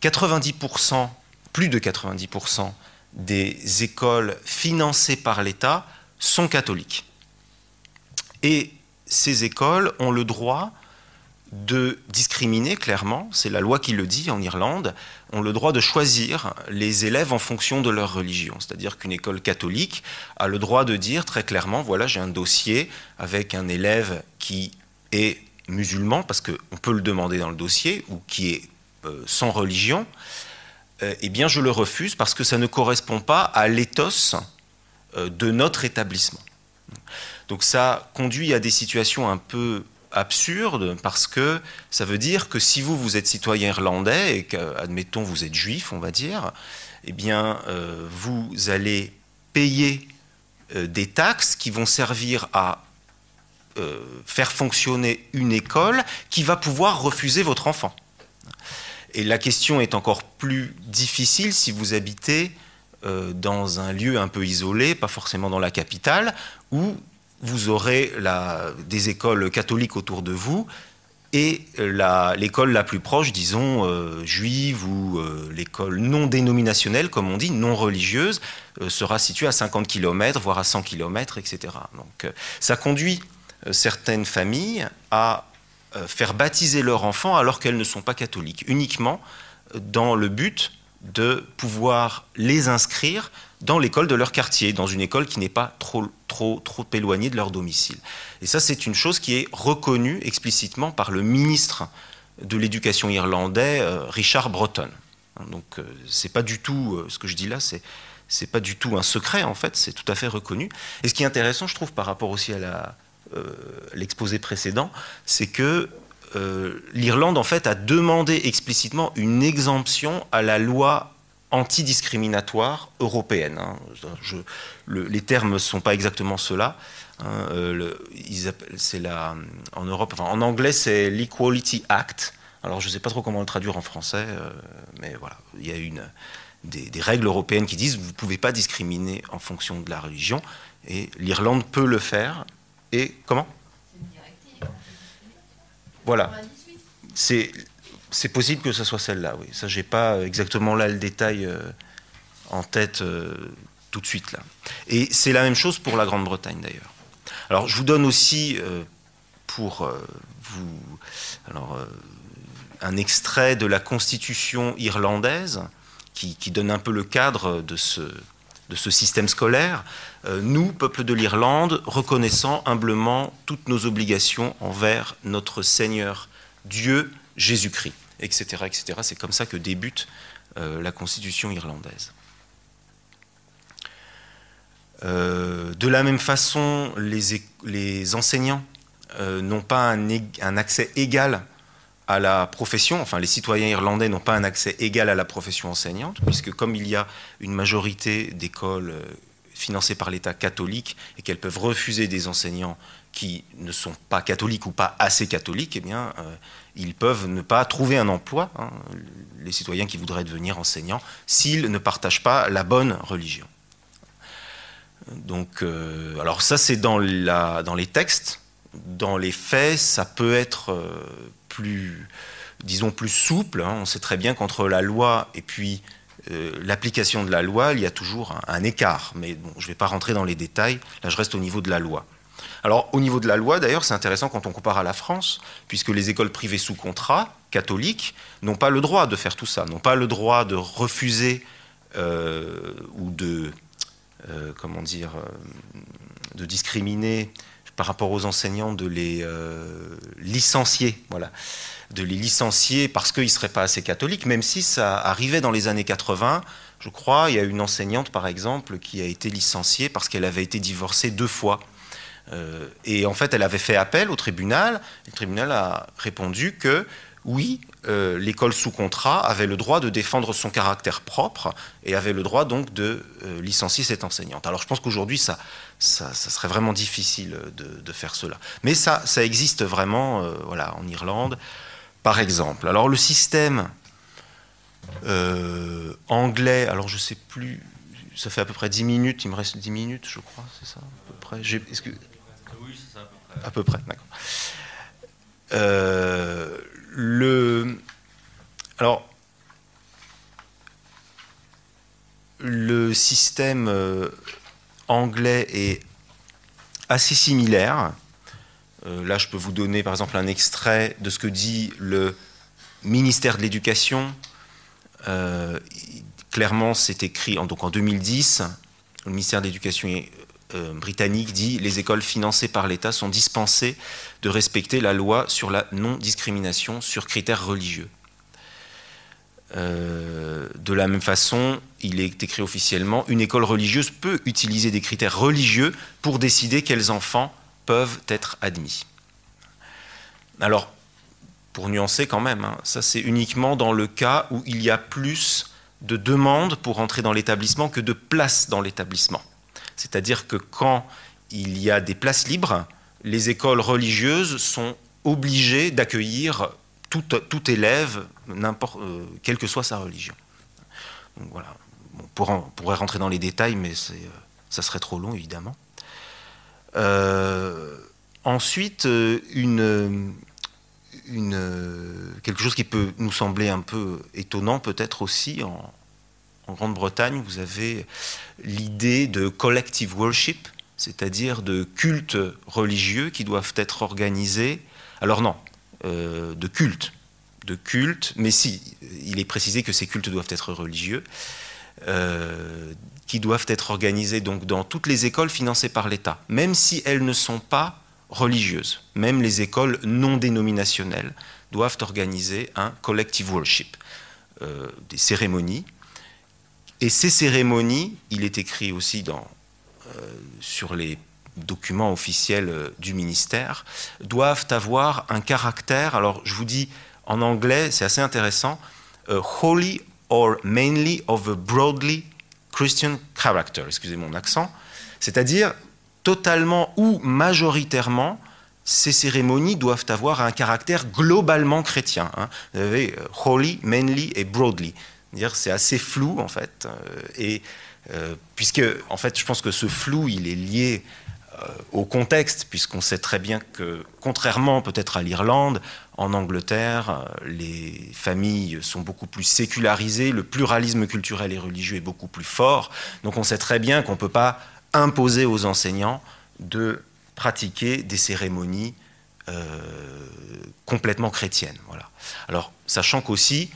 90% plus de 90% des écoles financées par l'État sont catholiques. Et ces écoles ont le droit de discriminer clairement, c'est la loi qui le dit en Irlande, ont le droit de choisir les élèves en fonction de leur religion. C'est-à-dire qu'une école catholique a le droit de dire très clairement, voilà, j'ai un dossier avec un élève qui est musulman, parce qu'on peut le demander dans le dossier, ou qui est euh, sans religion, eh bien je le refuse parce que ça ne correspond pas à l'éthos euh, de notre établissement. Donc ça conduit à des situations un peu absurdes parce que ça veut dire que si vous, vous êtes citoyen irlandais et qu'admettons vous êtes juif, on va dire, eh bien vous allez payer des taxes qui vont servir à faire fonctionner une école qui va pouvoir refuser votre enfant. Et la question est encore plus difficile si vous habitez euh, dans un lieu un peu isolé, pas forcément dans la capitale, où vous aurez des écoles catholiques autour de vous et l'école la, plus proche, disons, euh, juive ou euh, l'école non dénominationnelle, comme on dit, non religieuse, sera située à 50 km, voire à 100 km, etc. Donc ça conduit certaines familles à faire baptiser leurs enfants alors qu'elles ne sont pas catholiques, uniquement dans le but de pouvoir les inscrire dans l'école de leur quartier, dans une école qui n'est pas trop, trop, trop éloignée de leur domicile. Et ça, c'est une chose qui est reconnue explicitement par le ministre de l'éducation irlandais, euh, Richard Breton. Donc, euh, c'est pas du tout ce que je dis là, c'est c'est pas du tout un secret en fait, c'est tout à fait reconnu. Et ce qui est intéressant, je trouve, par rapport aussi à la, euh, l'exposé précédent, c'est que euh, l'Irlande en fait a demandé explicitement une exemption à la loi antidiscriminatoire européenne. Hein. les termes ne sont pas exactement ceux-là. Hein. Euh, en Europe, en anglais, c'est l'Equality Act. Alors, je ne sais pas trop comment le traduire en français, mais voilà, il y a des, des, règles européennes qui disent vous ne pouvez pas discriminer en fonction de la religion, et l'Irlande peut le faire, et comment Voilà. C'est, c'est possible que ce soit celle-là, oui. Ça, j'ai pas exactement là le détail euh, en tête euh, tout de suite là. Et c'est la même chose pour la Grande-Bretagne d'ailleurs. Alors, je vous donne aussi euh, pour vous, alors, un extrait de la Constitution irlandaise qui, qui donne un peu le cadre de ce, de ce système scolaire, nous, peuple de l'Irlande, reconnaissant humblement toutes nos obligations envers notre Seigneur Dieu Jésus-Christ, etc. etc. C'est comme ça que débute euh, la Constitution irlandaise. Euh, de la même façon, les, enseignants n'ont pas un, un, accès égal à la profession, enfin les citoyens irlandais n'ont pas un accès égal à la profession enseignante, puisque comme il y a une majorité d'écoles euh, financées par l'État catholique et qu'elles peuvent refuser des enseignants qui ne sont pas catholiques ou pas assez catholiques, eh bien, euh, ils peuvent ne pas trouver un emploi, hein, les citoyens qui voudraient devenir enseignants, s'ils ne partagent pas la bonne religion. Donc, euh, alors ça, c'est dans, les textes. Dans les faits, ça peut être plus, disons, plus souple. Hein. On sait très bien qu'entre la loi et puis euh, l'application de la loi, il y a toujours un, écart. Mais je ne vais pas rentrer dans les détails. Là, je reste au niveau de la loi. Alors, au niveau de la loi, d'ailleurs, c'est intéressant quand on compare à la France, puisque les écoles privées sous contrat, catholiques, n'ont pas le droit de faire tout ça, n'ont pas le droit de refuser euh, ou de, euh, comment dire, de discriminer par rapport aux enseignants de les euh, licencier, voilà, de les licencier parce qu'ils ne seraient pas assez catholiques, même si ça arrivait dans les années 80. Je crois, il y a une enseignante, par exemple, qui a été licenciée parce qu'elle avait été divorcée deux fois. Euh, et en fait, elle avait fait appel au tribunal. Le tribunal a répondu que oui, euh, l'école sous contrat avait le droit de défendre son caractère propre et avait le droit donc de licencier cette enseignante. Alors je pense qu'aujourd'hui, ça, ça, serait vraiment difficile de, faire cela. Mais ça, ça existe vraiment euh, voilà, en Irlande, par exemple. Alors le système euh, anglais, alors je ne sais plus, ça fait à peu près 10 minutes, il me reste 10 minutes, je crois, c'est ça à peu près. Que... Oui, c'est ça à peu près. À peu près, d'accord. Euh, le... Alors, le système anglais est assez similaire. là, je peux vous donner par exemple un extrait de ce que dit le ministère de l'Éducation. clairement, c'est écrit en, donc en 2010. Le ministère de l'Éducation britannique dit les écoles financées par l'État sont dispensées de respecter la loi sur la non-discrimination sur critères religieux. Euh, de la même façon, il est écrit officiellement, une école religieuse peut utiliser des critères religieux pour décider quels enfants peuvent être admis. Alors, pour nuancer quand même, hein, ça c'est uniquement dans le cas où il y a plus de demandes pour entrer dans l'établissement que de places dans l'établissement. C'est-à-dire que quand il y a des places libres, les écoles religieuses sont obligées d'accueillir tout, élève, euh, quelle que soit sa religion. voilà. on, pourrait, rentrer dans les détails, mais euh, ça serait trop long, évidemment. Euh, ensuite, quelque chose qui peut nous sembler un peu étonnant, peut-être aussi, en Grande-Bretagne, vous avez l'idée de collective worship, c'est-à-dire de cultes religieux qui doivent être organisés. Alors non, euh, de culte, mais si, il est précisé que ces cultes doivent être religieux, euh, qui doivent être organisés dans toutes les écoles financées par l'État, même si elles ne sont pas religieuses. Même les écoles non dénominationnelles doivent organiser un collective worship, euh, des cérémonies. Et ces cérémonies, il est écrit aussi sur les documents officiels euh, du ministère, doivent avoir un caractère, alors je vous dis en anglais, c'est assez intéressant, uh, wholly or mainly of a broadly Christian character, excusez mon accent, c'est-à-dire totalement ou majoritairement, ces cérémonies doivent avoir un caractère globalement chrétien. Hein. Vous avez uh, wholly, mainly et broadly. C'est assez flou en fait, euh, et euh, puisque en fait, je pense que ce flou, il est lié euh, au contexte, puisqu'on sait très bien que, contrairement peut-être à l'Irlande, en Angleterre, euh, les familles sont beaucoup plus sécularisées, le pluralisme culturel et religieux est beaucoup plus fort. Donc on sait très bien qu'on ne peut pas imposer aux enseignants de pratiquer des cérémonies euh, complètement chrétiennes. Alors, sachant qu'aussi,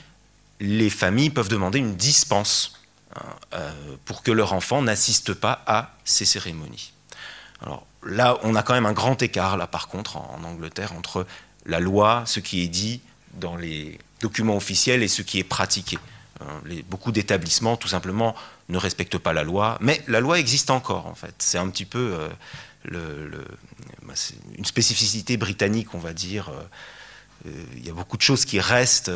les familles peuvent demander une dispense hein, pour que leur enfant n'assiste pas à ces cérémonies. Alors là, on a quand même un grand écart, là, par contre, en, Angleterre, entre la loi, ce qui est dit dans les documents officiels et ce qui est pratiqué. Hein, beaucoup d'établissements, tout simplement, ne respectent pas la loi, mais la loi existe encore, en fait. C'est un petit peu euh, bah, une spécificité britannique, on va dire. Euh, euh, il y a beaucoup de choses qui restent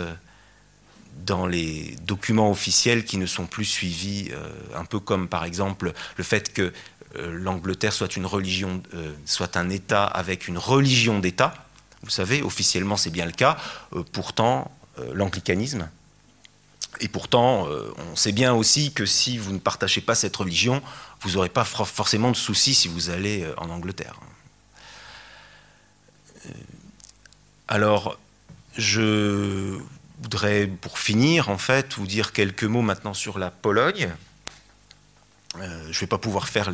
dans les documents officiels qui ne sont plus suivis, un peu comme par exemple le fait que euh, l'Angleterre soit une religion, euh, soit un État avec une religion d'État. Vous savez, officiellement c'est bien le cas. Euh, pourtant, l'anglicanisme. Et pourtant, on sait bien aussi que si vous ne partagez pas cette religion, vous n'aurez pas forcément de soucis si vous allez en Angleterre. Alors, je voudrais, pour finir, en fait, vous dire quelques mots maintenant sur la Pologne. Euh, je ne vais pas pouvoir faire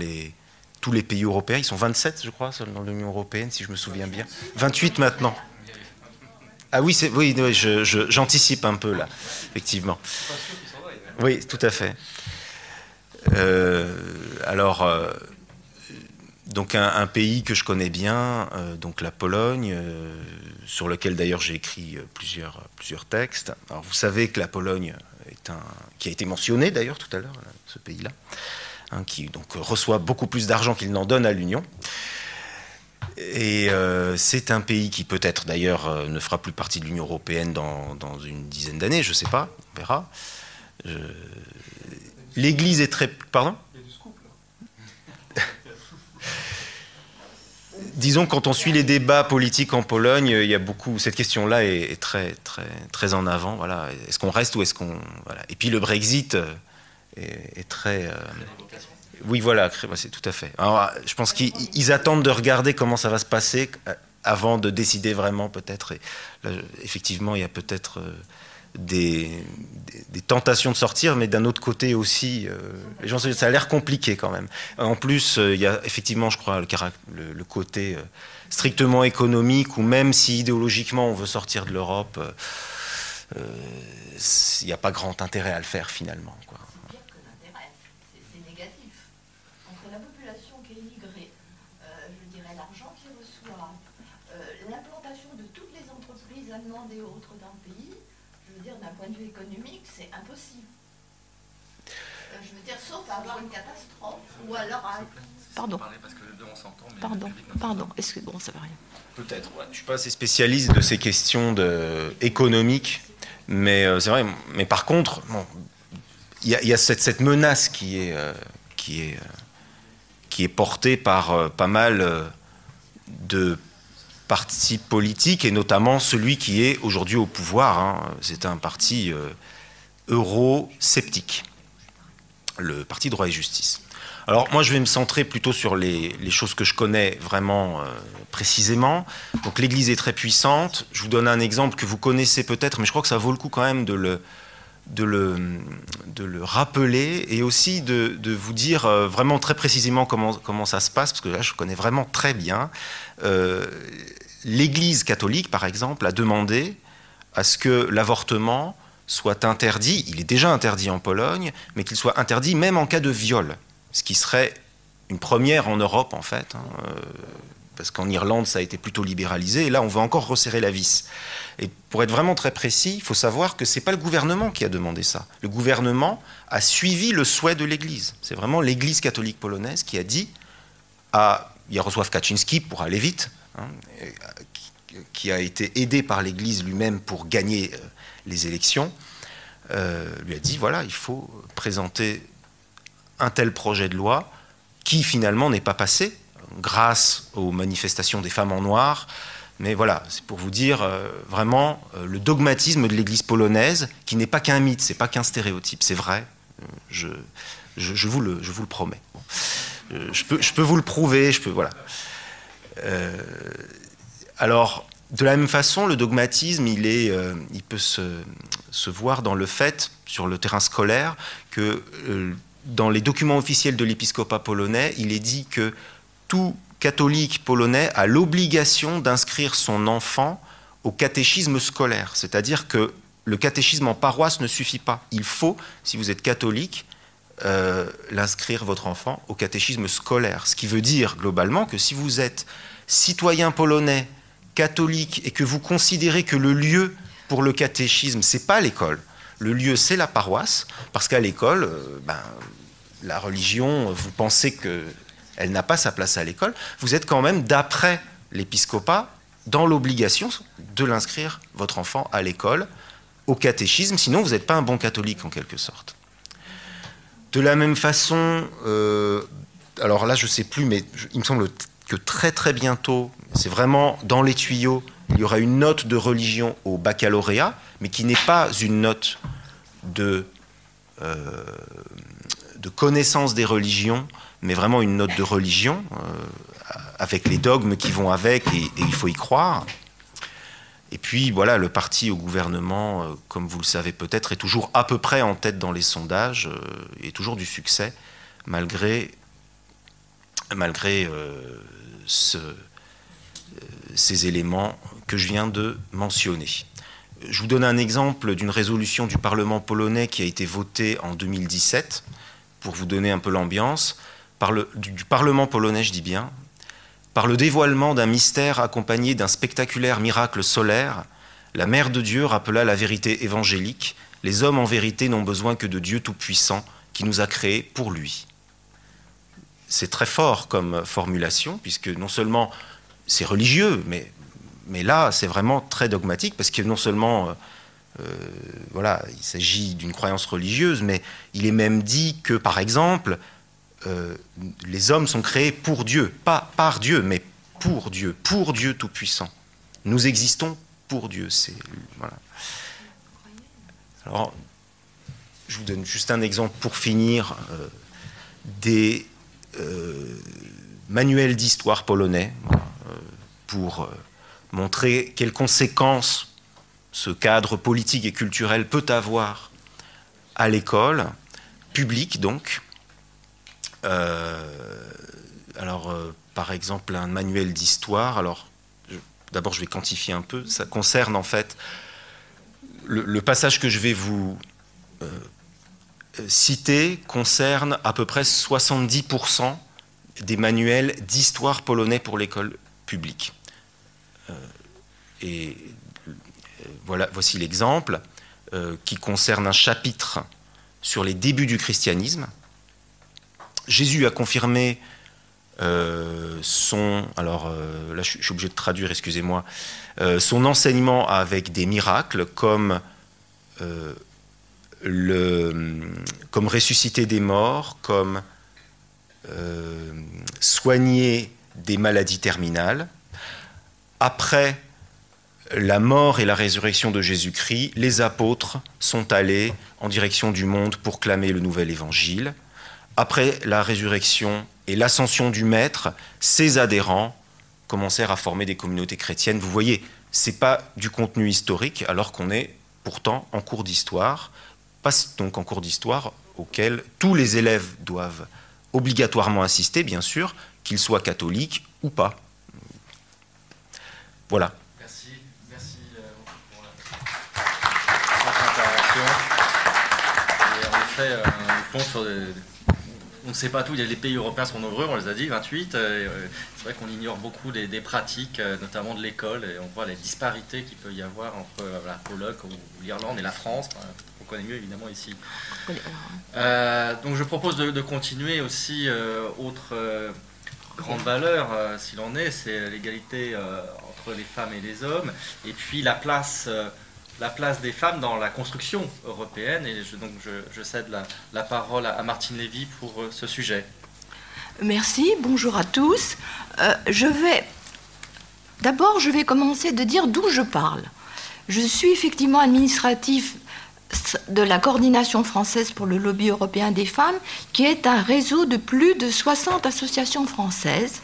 tous les pays européens. Ils sont 27, je crois, dans l'Union européenne, si je me souviens bien. 28 maintenant. Ah oui, oui, j'anticipe un peu là, effectivement. Oui, tout à fait. Euh, alors, euh, donc un, pays que je connais bien, donc la Pologne, sur lequel d'ailleurs j'ai écrit plusieurs, textes. Alors vous savez que la Pologne qui a été mentionné d'ailleurs tout à l'heure, ce pays-là, Hein, qui donc reçoit beaucoup plus d'argent qu'il n'en donne à l'Union. Et euh, c'est un pays qui peut-être d'ailleurs euh, ne fera plus partie de l'Union européenne dans, une dizaine d'années, je ne sais pas, on verra. L'Église est très... Pardon? Disons quand on suit les débats politiques en Pologne, il y a beaucoup cette question-là est, très très très en avant. Voilà, est-ce qu'on reste ou est-ce qu'on voilà. Et puis le Brexit euh, est, très oui, voilà, c'est tout à fait. Alors, je pense qu'ils attendent de regarder comment ça va se passer euh, avant de décider vraiment, peut-être. Effectivement, il y a peut-être euh, des, tentations de sortir, mais d'un autre côté aussi, euh, les gens, ça a l'air compliqué quand même. En plus, il y a effectivement, je crois, le, côté strictement économique ou même si idéologiquement on veut sortir de l'Europe, il n'y a pas grand intérêt à le faire finalement. Quoi. avoir une catastrophe ou alors Pardon. Pardon, pardon. Est-ce que bon, ça va rien Peut-être. je ne suis pas assez spécialiste de ces questions de... économiques, mais euh, c'est vrai. Mais par contre, il y, a, cette, menace qui est, euh, qui est, euh, qui est portée par pas mal de partis politiques et notamment celui qui est aujourd'hui au pouvoir. Hein. C'est un parti euro-sceptique le Parti droit et justice. Alors moi je vais me centrer plutôt sur les, choses que je connais vraiment euh, précisément. Donc l'Église est très puissante. Je vous donne un exemple que vous connaissez peut-être, mais je crois que ça vaut le coup quand même de le, rappeler et aussi de, vous dire euh, vraiment très précisément comment, comment ça se passe, parce que là je connais vraiment très bien. Euh, L'Église catholique, par exemple, a demandé à ce que l'avortement soit interdit, il est déjà interdit en Pologne, mais qu'il soit interdit même en cas de viol, ce qui serait une première en Europe en fait, hein, euh, parce qu'en Irlande ça a été plutôt libéralisé, et là on veut encore resserrer la vis. Et pour être vraiment très précis, il faut savoir que ce n'est pas le gouvernement qui a demandé ça. Le gouvernement a suivi le souhait de l'Église. C'est vraiment l'Église catholique polonaise qui a dit à Jarosław Kaczynski, pour aller vite, hein, qui a été aidé par l'Église lui-même pour gagner euh, les élections, euh, lui a dit voilà, il faut présenter un tel projet de loi qui finalement n'est pas passé grâce aux manifestations des femmes en noir. Mais voilà, c'est pour vous dire euh, vraiment euh, le dogmatisme de l'Église polonaise, qui n'est pas qu'un mythe, c'est pas qu'un stéréotype, c'est vrai. Je, je, vous le, promets. je, peux, vous le prouver, je peux voilà. alors, de la même façon, le dogmatisme, il, euh, peut se, voir dans le fait, sur le terrain scolaire, que euh, dans les documents officiels de l'épiscopat polonais, il est dit que tout catholique polonais a l'obligation d'inscrire son enfant au catéchisme scolaire. C'est-à-dire que le catéchisme en paroisse ne suffit pas. Il faut, si vous êtes catholique, euh, l'inscrire votre enfant au catéchisme scolaire. Ce qui veut dire globalement que si vous êtes citoyen polonais, catholique et que vous considérez que le lieu pour le catéchisme, c'est pas l'école, le lieu c'est la paroisse, parce qu'à l'école, euh, ben, la religion, vous pensez qu'elle n'a pas sa place à l'école, vous êtes quand même, d'après l'épiscopat, dans l'obligation de l'inscrire, votre enfant, à l'école, au catéchisme, sinon vous n'êtes pas un bon catholique en quelque sorte. De la même façon, euh, alors là je ne sais plus, mais il me semble que très très bientôt, c'est vraiment dans les tuyaux, il y aura une note de religion au baccalauréat, mais qui n'est pas une note de, euh, connaissance des religions, mais vraiment une note de religion, euh, avec les dogmes qui vont avec, et, il faut y croire. Et puis voilà, le parti au gouvernement, euh, comme vous le savez peut-être, est toujours à peu près en tête dans les sondages, et toujours du succès, malgré, ces éléments je viens de mentionner. Je vous donne un exemple d'une résolution du Parlement polonais qui a été votée en 2017, pour vous donner un peu l'ambiance, du Parlement polonais, je dis bien, par le dévoilement d'un mystère accompagné d'un spectaculaire miracle solaire, la Mère de Dieu rappela la vérité évangélique, les hommes en vérité n'ont besoin que de Dieu Tout-Puissant qui nous a créés pour lui. C'est très fort comme formulation, puisque non seulement c'est religieux, mais, mais là, c'est vraiment très dogmatique, parce que non seulement euh, euh, voilà, il s'agit d'une croyance religieuse, mais il est même dit que, par exemple, euh, les hommes sont créés pour Dieu, pas par Dieu, mais pour Dieu, pour Dieu Tout-Puissant. Nous existons pour Dieu. C'est voilà. Alors, je vous donne juste un exemple pour finir des euh, manuel d'histoire polonais pour montrer quelles conséquences ce cadre politique et culturel peut avoir à l'école, publique donc. alors, par exemple un manuel d'histoire. Alors, d'abord, je vais quantifier un peu. Ça concerne en fait le, passage que je vais vous euh, citer concerne à peu près 70% des manuels d'histoire polonais pour l'école publique. Euh, et euh, voilà, voici l'exemple qui concerne un chapitre sur les débuts du christianisme. Jésus a confirmé euh, son, alors euh, là je suis obligé de traduire, excusez-moi, euh, son enseignement avec des miracles comme, comme ressusciter des morts, comme soigner des maladies terminales. Après la mort et la résurrection de Jésus-Christ, les apôtres sont allés en direction du monde pour clamer le nouvel évangile. Après la résurrection et l'ascension du Maître, ses adhérents commencèrent à former des communautés chrétiennes. Vous voyez, ce n'est pas du contenu historique, alors qu'on est pourtant en cours d'histoire, pas donc en cours d'histoire auquel tous les élèves doivent obligatoirement assister, bien sûr, qu'ils soient catholiques ou pas. Voilà. Merci, merci euh, pour la intervention. Et en effet, euh, on pont sur des on ne sait pas tout, les pays européens sont nombreux, on les a dit, 28. Euh, c'est vrai qu'on ignore beaucoup des, pratiques, euh, notamment de l'école, et on voit les disparités qu'il peut y avoir entre euh, la Pologne ou l'Irlande et la France. on connaît mieux évidemment ici. donc je propose de, continuer aussi, autre grande valeur, s'il en est, c'est l'égalité les femmes et les hommes, et puis la place la place des femmes dans la construction européenne. Et je, donc je, cède la, parole à, Martine Lévy pour euh, ce sujet. Merci, bonjour à tous. Euh, je vais d'abord, je vais commencer de dire d'où je parle. Je suis effectivement administratif de la coordination française pour le lobby européen des femmes, qui est un réseau de plus de 60 associations françaises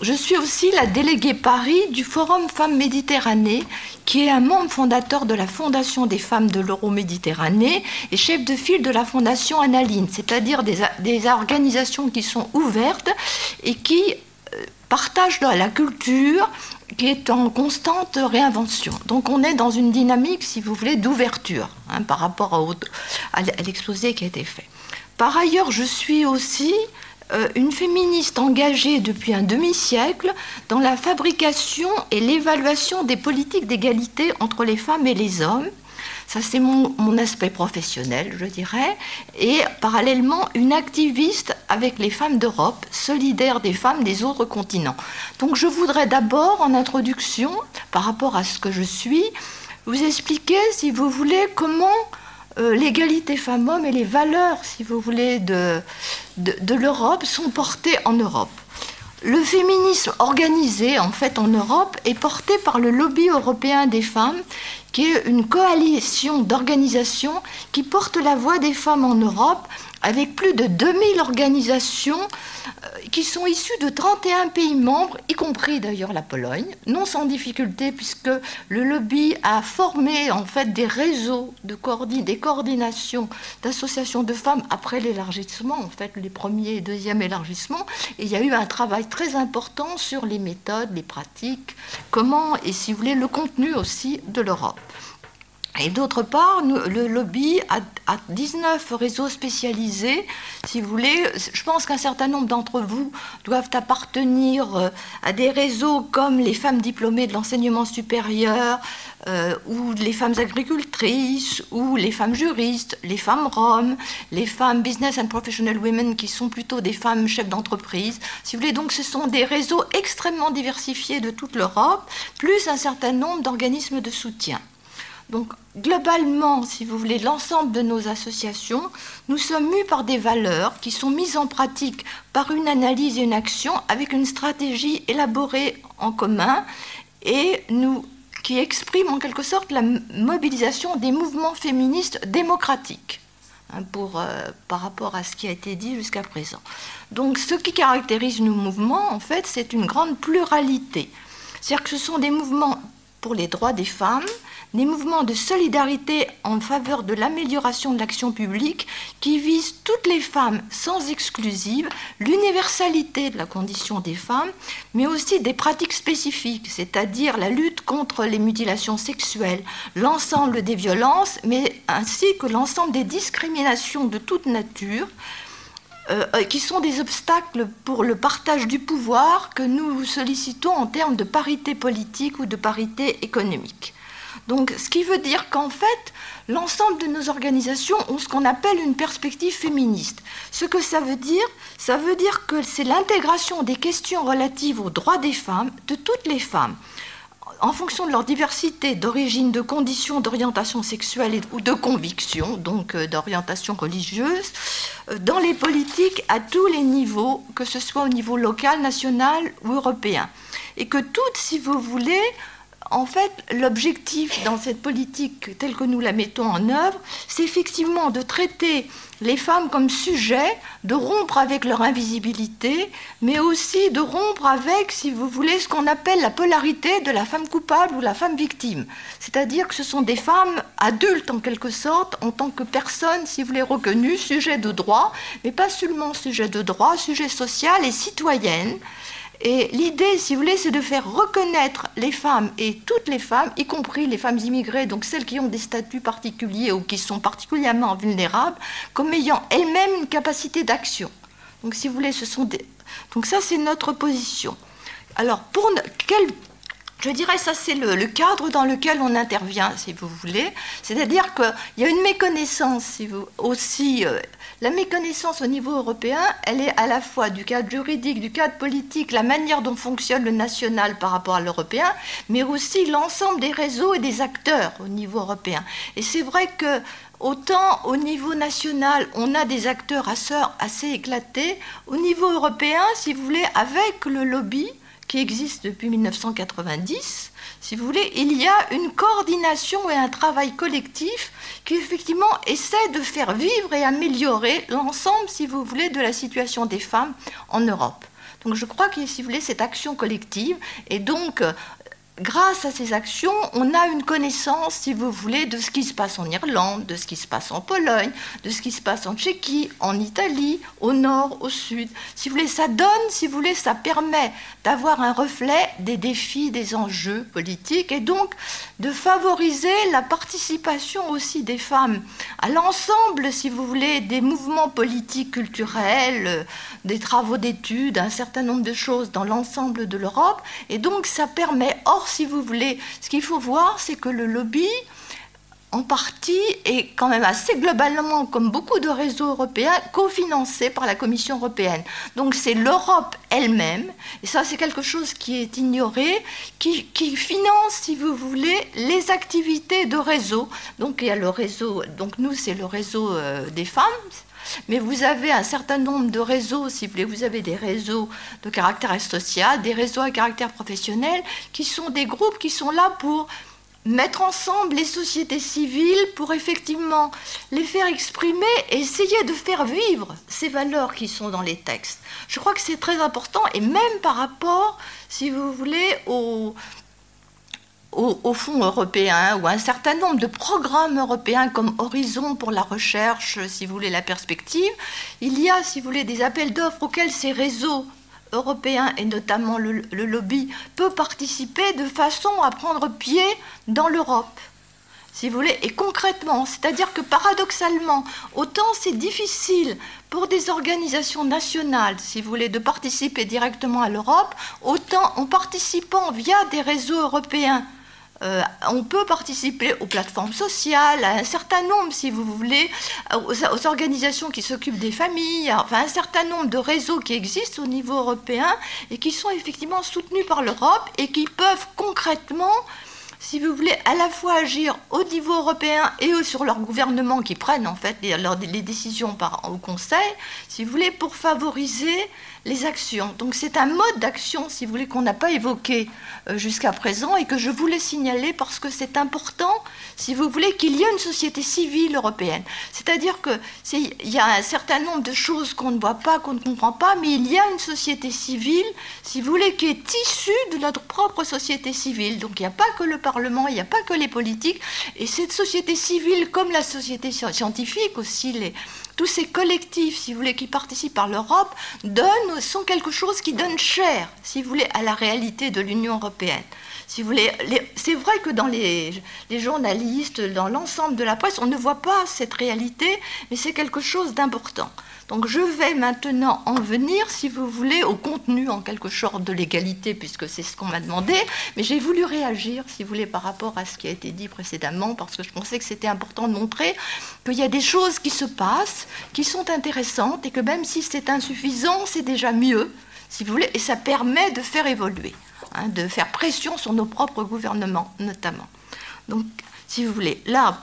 je suis aussi la déléguée Paris du Forum Femmes Méditerranée, qui est un membre fondateur de la Fondation des femmes de l'Euro-Méditerranée et chef de file de la Fondation Analine, c'est-à-dire des, organisations qui sont ouvertes et qui euh, partagent la culture qui est en constante réinvention. Donc on est dans une dynamique, si vous voulez, d'ouverture hein, par rapport à l'exposé qui a été fait. Par ailleurs, je suis aussi une féministe engagée depuis un demi-siècle dans la fabrication et l'évaluation des politiques d'égalité entre les femmes et les hommes. Ça, c'est mon, aspect professionnel, je dirais. Et parallèlement, une activiste avec les femmes d'Europe, solidaire des femmes des autres continents. Donc, je voudrais d'abord, en introduction, par rapport à ce que je suis, vous expliquer, si vous voulez, comment euh, l'égalité femmes-hommes et les valeurs, si vous voulez, de, de, l'Europe sont portées en Europe. Le féminisme organisé, en fait, en Europe, est porté par le lobby européen des femmes, qui est une coalition d'organisations qui porte la voix des femmes en Europe avec plus de 2000 organisations euh, qui sont issues de 31 pays membres, y compris d'ailleurs la Pologne, non sans difficulté puisque le lobby a formé en fait des réseaux de des coordinations d'associations de femmes après l'élargissement, en fait les premiers et deuxièmes élargissements, et il y a eu un travail très important sur les méthodes, les pratiques, comment et si vous voulez le contenu aussi de l'Europe. Et d'autre part, le lobby a, 19 réseaux spécialisés. Si vous voulez, je pense qu'un certain nombre d'entre vous doivent appartenir euh, à des réseaux comme les femmes diplômées de l'enseignement supérieur, euh, ou les femmes agricultrices, ou les femmes juristes, les femmes roms, les femmes business and professional women qui sont plutôt des femmes chefs d'entreprise. Si vous voulez, donc ce sont des réseaux extrêmement diversifiés de toute l'Europe, plus un certain nombre d'organismes de soutien. Donc globalement, si vous voulez, l'ensemble de nos associations, nous sommes mus par des valeurs qui sont mises en pratique par une analyse et une action avec une stratégie élaborée en commun et nous, qui exprime en quelque sorte la mobilisation des mouvements féministes démocratiques. Hein, pour, euh, par rapport à ce qui a été dit jusqu'à présent. Donc ce qui caractérise nos mouvements, en fait, c'est une grande pluralité. C'est-à-dire que ce sont des mouvements pour les droits des femmes, des mouvements de solidarité en faveur de l'amélioration de l'action publique qui visent toutes les femmes sans exclusive, l'universalité de la condition des femmes, mais aussi des pratiques spécifiques, c'est-à-dire la lutte contre les mutilations sexuelles, l'ensemble des violences, mais ainsi que l'ensemble des discriminations de toute nature, euh, qui sont des obstacles pour le partage du pouvoir que nous sollicitons en termes de parité politique ou de parité économique. Donc, ce qui veut dire qu'en fait, l'ensemble de nos organisations ont ce qu'on appelle une perspective féministe. Ce que ça veut dire, ça veut dire que c'est l'intégration des questions relatives aux droits des femmes, de toutes les femmes, en fonction de leur diversité d'origine, de conditions, d'orientation sexuelle ou de conviction, donc euh, d'orientation religieuse, euh, dans les politiques à tous les niveaux, que ce soit au niveau local, national ou européen. Et que toutes, si vous voulez, en fait, l'objectif dans cette politique telle que nous la mettons en œuvre, c'est effectivement de traiter les femmes comme sujets, de rompre avec leur invisibilité, mais aussi de rompre avec, si vous voulez, ce qu'on appelle la polarité de la femme coupable ou la femme victime. C'est-à-dire que ce sont des femmes adultes en quelque sorte, en tant que personnes, si vous voulez, reconnues, sujets de droit, mais pas seulement sujets de droit, sujets social et citoyennes et l'idée, si vous voulez, c'est de faire reconnaître les femmes et toutes les femmes, y compris les femmes immigrées, donc celles qui ont des statuts particuliers ou qui sont particulièrement vulnérables, comme ayant elles-mêmes une capacité d'action. Donc, si vous voulez, ce sont des... Donc ça, c'est notre position. Alors, pour quel je dirais ça c'est le, cadre dans lequel on intervient, si vous voulez. C'est-à-dire qu'il y a une méconnaissance si vous, aussi euh, la méconnaissance au niveau européen, elle est à la fois du cadre juridique, du cadre politique, la manière dont fonctionne le national par rapport à l'européen, mais aussi l'ensemble des réseaux et des acteurs au niveau européen. Et c'est vrai que Autant au niveau national, on a des acteurs assez éclatés, au niveau européen, si vous voulez, avec le lobby qui existe depuis 1990, si vous voulez, il y a une coordination et un travail collectif qui effectivement essaie de faire vivre et améliorer l'ensemble, si vous voulez, de la situation des femmes en Europe. Donc je crois que, si vous voulez, cette action collective et donc grâce à ces actions, on a une connaissance, si vous voulez, de ce qui se passe en Irlande, de ce qui se passe en Pologne, de ce qui se passe en Tchéquie, en Italie, au nord, au sud. Si vous voulez, ça donne, si vous voulez, ça permet d'avoir un reflet des défis, des enjeux politiques et donc de favoriser la participation aussi des femmes à l'ensemble, si vous voulez, des mouvements politiques, culturels, des travaux d'études, un certain nombre de choses dans l'ensemble de l'Europe. Et donc, ça permet, or, si vous voulez, ce qu'il faut voir, c'est que le lobby, en partie et quand même assez globalement, comme beaucoup de réseaux européens, cofinancés par la Commission européenne. Donc c'est l'Europe elle-même, et ça c'est quelque chose qui est ignoré, qui, finance, si vous voulez, les activités de réseau. Donc il y a le réseau, donc nous c'est le réseau euh, des femmes, mais vous avez un certain nombre de réseaux, si vous voulez, vous avez des réseaux de caractère social, des réseaux à caractère professionnel, qui sont des groupes qui sont là pour mettre ensemble les sociétés civiles pour effectivement les faire exprimer et essayer de faire vivre ces valeurs qui sont dans les textes. Je crois que c'est très important et même par rapport, si vous voulez, au, au, fonds européen ou un certain nombre de programmes européens comme Horizon pour la recherche, si vous voulez, la perspective, il y a, si vous voulez, des appels d'offres auxquels ces réseaux européens et notamment le, le lobby peut participer de façon à prendre pied dans l'Europe si vous voulez, et concrètement, c'est-à-dire que paradoxalement, autant c'est difficile pour des organisations nationales, si vous voulez, de participer directement à l'Europe, autant en participant via des réseaux européens euh, on peut participer aux plateformes sociales, à un certain nombre, si vous voulez, aux, organisations qui s'occupent des familles, enfin un certain nombre de réseaux qui existent au niveau européen et qui sont effectivement soutenus par l'Europe et qui peuvent concrètement si vous voulez, à la fois agir au niveau européen et sur leur gouvernement qui prennent en fait les, décisions au Conseil, si vous voulez, pour favoriser les actions. Donc c'est un mode d'action, si vous voulez, qu'on n'a pas évoqué euh, jusqu'à présent et que je voulais signaler parce que c'est important, si vous voulez, qu'il y ait une société civile européenne. C'est-à-dire qu'il y a un certain nombre de choses qu'on ne voit pas, qu'on ne comprend pas, mais il y a une société civile, si vous voulez, qui est issue de notre propre société civile. Donc il n'y a pas que le Parlement, il n'y a pas que les politiques. Et cette société civile, comme la société scientifique aussi, les, tous ces collectifs, si vous voulez, qui participent par l'Europe, donnent, sont quelque chose qui donne cher, si vous voulez, à la réalité de l'Union européenne. Si vous voulez, c'est vrai que dans les, les journalistes, dans l'ensemble de la presse, on ne voit pas cette réalité, mais c'est quelque chose d'important. Donc je vais maintenant en venir, si vous voulez, au contenu en quelque sorte de l'égalité, puisque c'est ce qu'on m'a demandé, mais j'ai voulu réagir, si vous voulez, par rapport à ce qui a été dit précédemment, parce que je pensais que c'était important de montrer qu'il y a des choses qui se passent, qui sont intéressantes, et que même si c'est insuffisant, c'est déjà mieux, si vous voulez, et ça permet de faire évoluer, hein, de faire pression sur nos propres gouvernements, notamment. Donc, si vous voulez, là,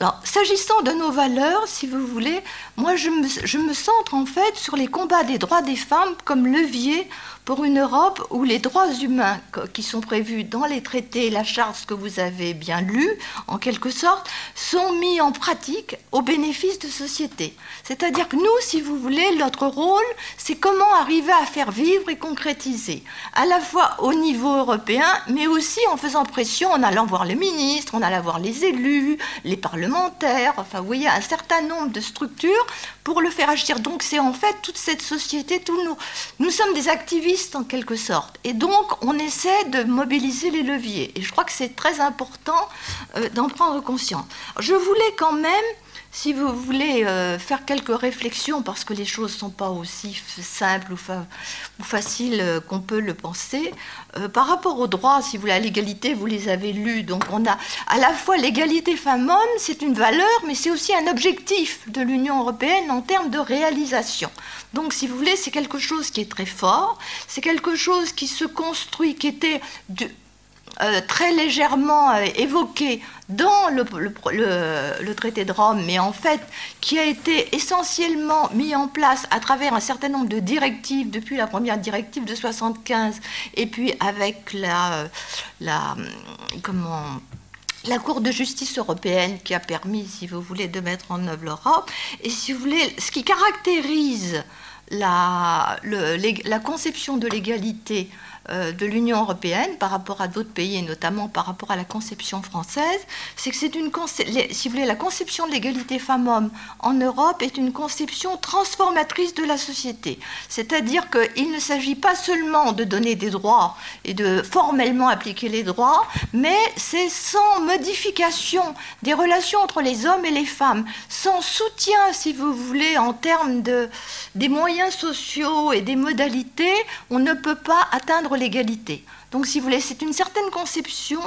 alors, s'agissant de nos valeurs, si vous voulez, moi je me, centre en fait sur les combats des droits des femmes comme levier pour une Europe où les droits humains qui sont prévus dans les traités, la charte que vous avez bien lu, en quelque sorte, sont mis en pratique au bénéfice de société. C'est-à-dire que nous, si vous voulez, notre rôle, c'est comment arriver à faire vivre et concrétiser, à la fois au niveau européen, mais aussi en faisant pression, en allant voir les ministres, en allant voir les élus, les parlementaires, enfin, vous voyez, un certain nombre de structures pour le faire agir. Donc c'est en fait toute cette société, tous nous, nous sommes des activistes en quelque sorte. Et donc on essaie de mobiliser les leviers. Et je crois que c'est très important euh, d'en prendre conscience. Je voulais quand même si vous voulez euh, faire quelques réflexions, parce que les choses ne sont pas aussi simples ou, faciles euh, qu'on peut le penser, euh, par rapport aux droits, si vous voulez, à l'égalité, vous les avez lus. Donc on a à la fois l'égalité femmes-hommes, c'est une valeur, mais c'est aussi un objectif de l'Union européenne en termes de réalisation. Donc si vous voulez, c'est quelque chose qui est très fort, c'est quelque chose qui se construit, qui était... euh, très légèrement euh, évoqué dans le, traité de Rome, mais en fait qui a été essentiellement mis en place à travers un certain nombre de directives, depuis la première directive de 75, et puis avec la, la, comment, la Cour de justice européenne qui a permis, si vous voulez, de mettre en œuvre l'Europe. Et si vous voulez, ce qui caractérise la, la conception de l'égalité euh, de l'Union européenne par rapport à d'autres pays et notamment par rapport à la conception française, c'est que c'est une si vous voulez la conception de l'égalité femmes-hommes en Europe est une conception transformatrice de la société. C'est-à-dire qu'il ne s'agit pas seulement de donner des droits et de formellement appliquer les droits, mais c'est sans modification des relations entre les hommes et les femmes, sans soutien, si vous voulez, en termes de, des moyens sociaux et des modalités, on ne peut pas atteindre l'égalité. Donc, si vous voulez, c'est une certaine conception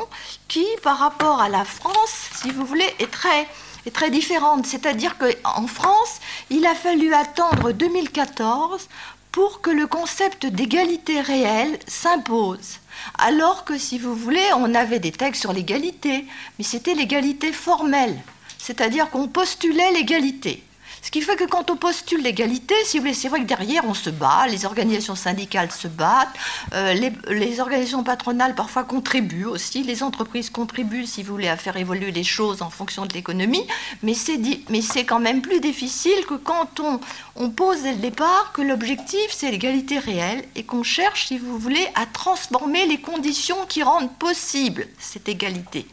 qui, par rapport à la France, si vous voulez, est très, est très différente. C'est-à-dire qu'en France, il a fallu attendre 2014 pour que le concept d'égalité réelle s'impose. Alors que, si vous voulez, on avait des textes sur l'égalité, mais c'était l'égalité formelle. C'est-à-dire qu'on postulait l'égalité. Ce qui fait que quand on postule l'égalité, si vous voulez, c'est vrai que derrière on se bat, les organisations syndicales se battent, euh, les, organisations patronales parfois contribuent aussi, les entreprises contribuent, si vous voulez, à faire évoluer les choses en fonction de l'économie, mais c'est quand même plus difficile que quand on, on pose dès le départ que l'objectif c'est l'égalité réelle et qu'on cherche, si vous voulez, à transformer les conditions qui rendent possible cette égalité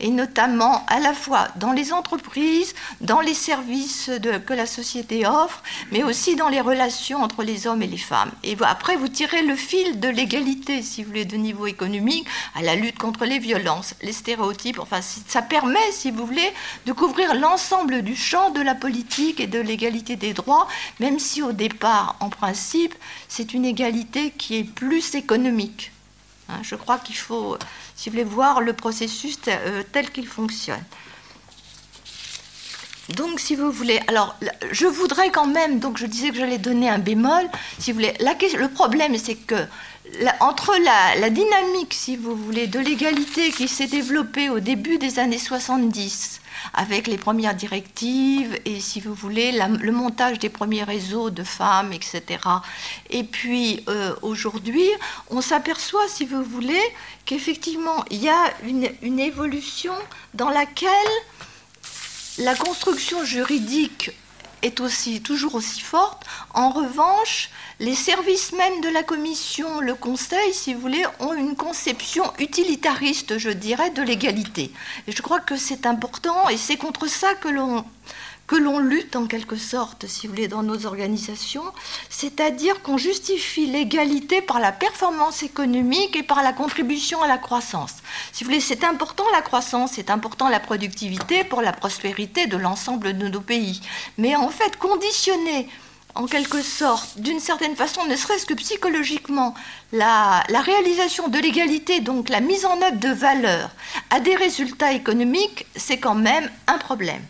et notamment à la fois dans les entreprises, dans les services que la société offre, mais aussi dans les relations entre les hommes et les femmes. Et après, vous tirez le fil de l'égalité, si vous voulez, de niveau économique, à la lutte contre les violences, les stéréotypes. Enfin, ça permet, si vous voulez, de couvrir l'ensemble du champ de la politique et de l'égalité des droits, même si au départ, en principe, c'est une égalité qui est plus économique. Hein, je crois qu'il faut si vous voulez voir le processus euh, tel qu'il fonctionne. Donc, si vous voulez, alors, je voudrais quand même, donc je disais que j'allais donner un bémol, si vous voulez. Le problème, c'est que entre la, dynamique, si vous voulez, de l'égalité qui s'est développée au début des années 70, avec les premières directives et, si vous voulez, le montage des premiers réseaux de femmes, etc. Et puis, euh, aujourd'hui, on s'aperçoit, si vous voulez, qu'effectivement, il y a une, évolution dans laquelle la construction juridique est aussi toujours aussi forte. En revanche, les services même de la Commission, le Conseil, si vous voulez, ont une conception utilitariste, je dirais, de l'égalité. Et je crois que c'est important et c'est contre ça que l'on que l'on lutte en quelque sorte, si vous voulez, dans nos organisations, c'est-à-dire qu'on justifie l'égalité par la performance économique et par la contribution à la croissance. Si vous voulez, c'est important la croissance, c'est important la productivité pour la prospérité de l'ensemble de nos pays. Mais en fait, conditionner en quelque sorte, d'une certaine façon, ne serait-ce que psychologiquement, la, la réalisation de l'égalité, donc la mise en œuvre de valeurs, à des résultats économiques, c'est quand même un problème.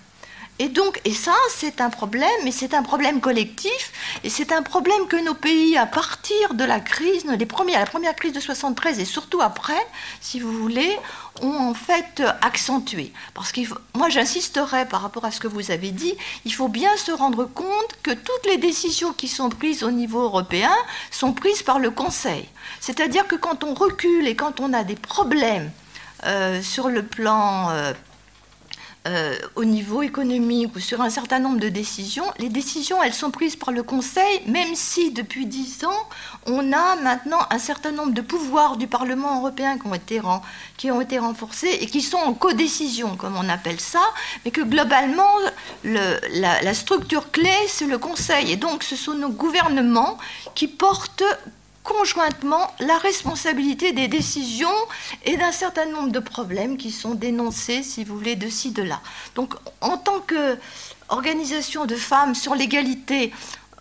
Et donc, et ça, c'est un problème, et c'est un problème collectif, et c'est un problème que nos pays, à partir de la crise, les premières, la première crise de 73 et surtout après, si vous voulez, ont en fait accentué. Parce que moi, j'insisterai par rapport à ce que vous avez dit, il faut bien se rendre compte que toutes les décisions qui sont prises au niveau européen sont prises par le Conseil. C'est-à-dire que quand on recule et quand on a des problèmes euh, sur le plan euh, euh, au niveau économique ou sur un certain nombre de décisions, les décisions, elles sont prises par le Conseil, même si depuis dix ans, on a maintenant un certain nombre de pouvoirs du Parlement européen qui ont été, qui ont été renforcés et qui sont en codécision, comme on appelle ça, mais que globalement, le, la, la structure clé, c'est le Conseil. Et donc, ce sont nos gouvernements qui portent conjointement la responsabilité des décisions et d'un certain nombre de problèmes qui sont dénoncés, si vous voulez, de ci, de là. Donc, en tant qu'organisation de femmes sur l'égalité,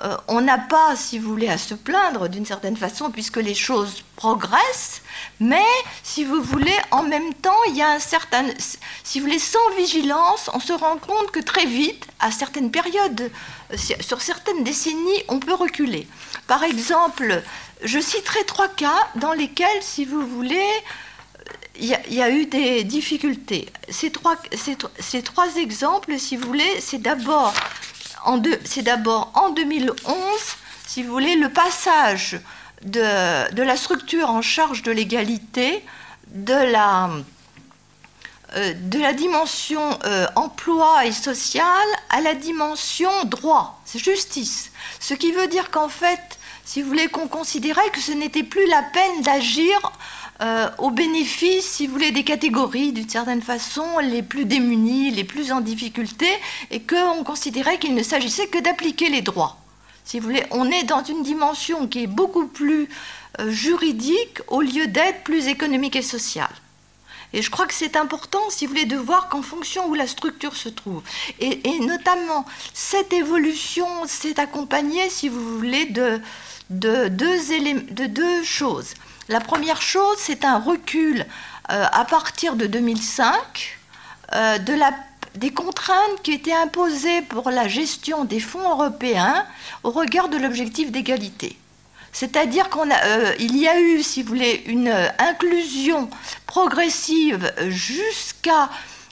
euh, on n'a pas, si vous voulez, à se plaindre d'une certaine façon, puisque les choses progressent, mais, si vous voulez, en même temps, il y a un certain... Si vous voulez, sans vigilance, on se rend compte que très vite, à certaines périodes, euh, sur certaines décennies, on peut reculer. Par exemple, je citerai trois cas dans lesquels, si vous voulez, il y, a eu des difficultés. Ces trois, exemples, si vous voulez, c'est d'abord en, en 2011, si vous voulez, le passage de, la structure en charge de l'égalité de la, euh, dimension euh, emploi et social à la dimension droit, c'est justice. Ce qui veut dire qu'en fait, si vous voulez, qu'on considérait que ce n'était plus la peine d'agir euh, au bénéfice, si vous voulez, des catégories, d'une certaine façon, les plus démunies, les plus en difficulté, et qu'on considérait qu'il ne s'agissait que d'appliquer les droits. Si vous voulez, on est dans une dimension qui est beaucoup plus euh, juridique au lieu d'être plus économique et sociale. Et je crois que c'est important, si vous voulez, de voir qu'en fonction où la structure se trouve, et, et notamment cette évolution s'est accompagnée, si vous voulez, de, de deux, choses. La première chose, c'est un recul euh, à partir de 2005 euh, de des contraintes qui étaient imposées pour la gestion des fonds européens au regard de l'objectif d'égalité. C'est-à-dire qu'il euh, y a eu, si vous voulez, une inclusion progressive jusqu'à,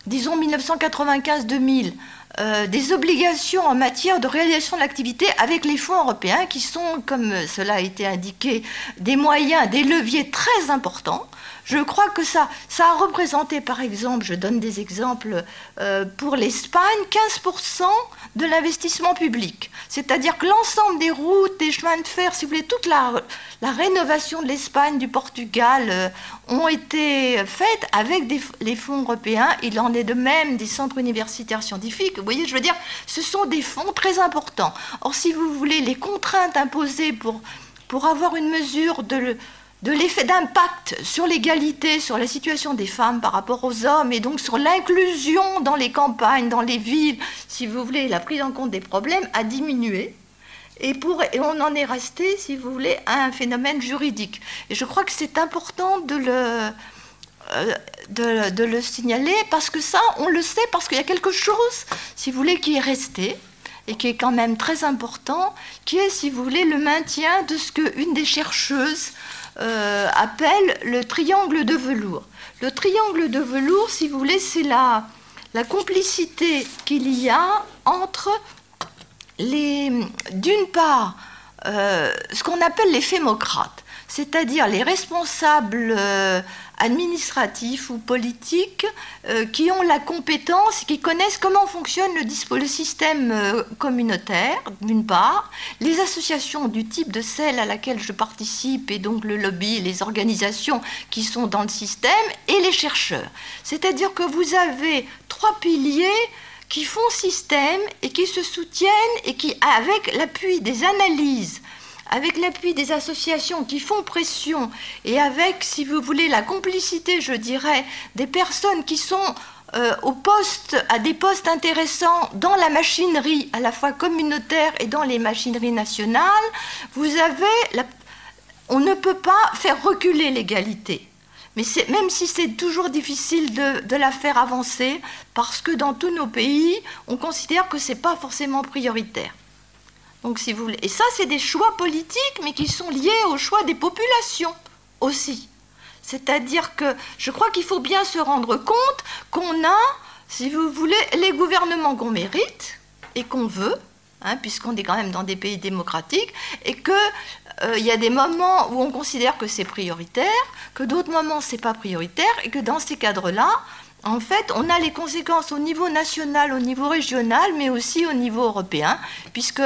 disons, 1995-2000 euh, des obligations en matière de réalisation de l'activité avec les fonds européens qui sont, comme cela a été indiqué, des moyens, des leviers très importants. Je crois que ça, ça a représenté, par exemple, je donne des exemples, euh, pour l'Espagne, 15% de l'investissement public. C'est-à-dire que l'ensemble des routes, des chemins de fer, si vous voulez, toute la, rénovation de l'Espagne, du Portugal, euh, ont été faites avec les fonds européens. Il en est de même des centres universitaires scientifiques. Vous voyez, je veux dire, ce sont des fonds très importants. Or, si vous voulez, les contraintes imposées pour avoir une mesure de de l'effet d'impact sur l'égalité, sur la situation des femmes par rapport aux hommes, et donc sur l'inclusion dans les campagnes, dans les villes, si vous voulez, la prise en compte des problèmes a diminué. Et, pour, et on en est resté, si vous voulez, à un phénomène juridique. Et je crois que c'est important de le, euh, de, de, le signaler, parce que ça, on le sait, parce qu'il y a quelque chose, si vous voulez, qui est resté et qui est quand même très important, qui est, si vous voulez, le maintien de ce qu'une des chercheuses euh, appelle le triangle de velours. Le triangle de velours, si vous voulez, c'est la, la complicité qu'il y a entre les, d'une part, euh, ce qu'on appelle les fémocrates, c'est-à-dire les responsables euh, administratifs ou politiques euh, qui ont la compétence, qui connaissent comment fonctionne le, système euh, communautaire, d'une part, les associations du type de celle à laquelle je participe, et donc le lobby, les organisations qui sont dans le système, et les chercheurs. C'est-à-dire que vous avez trois piliers qui font système et qui se soutiennent et qui, avec l'appui des analyses avec l'appui des associations qui font pression et avec, si vous voulez, la complicité, je dirais, des personnes qui sont euh, au à des postes intéressants dans la machinerie à la fois communautaire et dans les machineries nationales, vous avez, on ne peut pas faire reculer l'égalité. Mais même si c'est toujours difficile de, la faire avancer, parce que dans tous nos pays, on considère que ce n'est pas forcément prioritaire. Donc, si vous voulez. Et ça, c'est des choix politiques, mais qui sont liés au choix des populations aussi. C'est-à-dire que je crois qu'il faut bien se rendre compte qu'on a, si vous voulez, les gouvernements qu'on mérite et qu'on veut, hein, puisqu'on est quand même dans des pays démocratiques, et qu'il euh, y a des moments où on considère que c'est prioritaire, que d'autres moments c'est pas prioritaire, et que dans ces cadres-là, en fait, on a les conséquences au niveau national, au niveau régional, mais aussi au niveau européen, puisque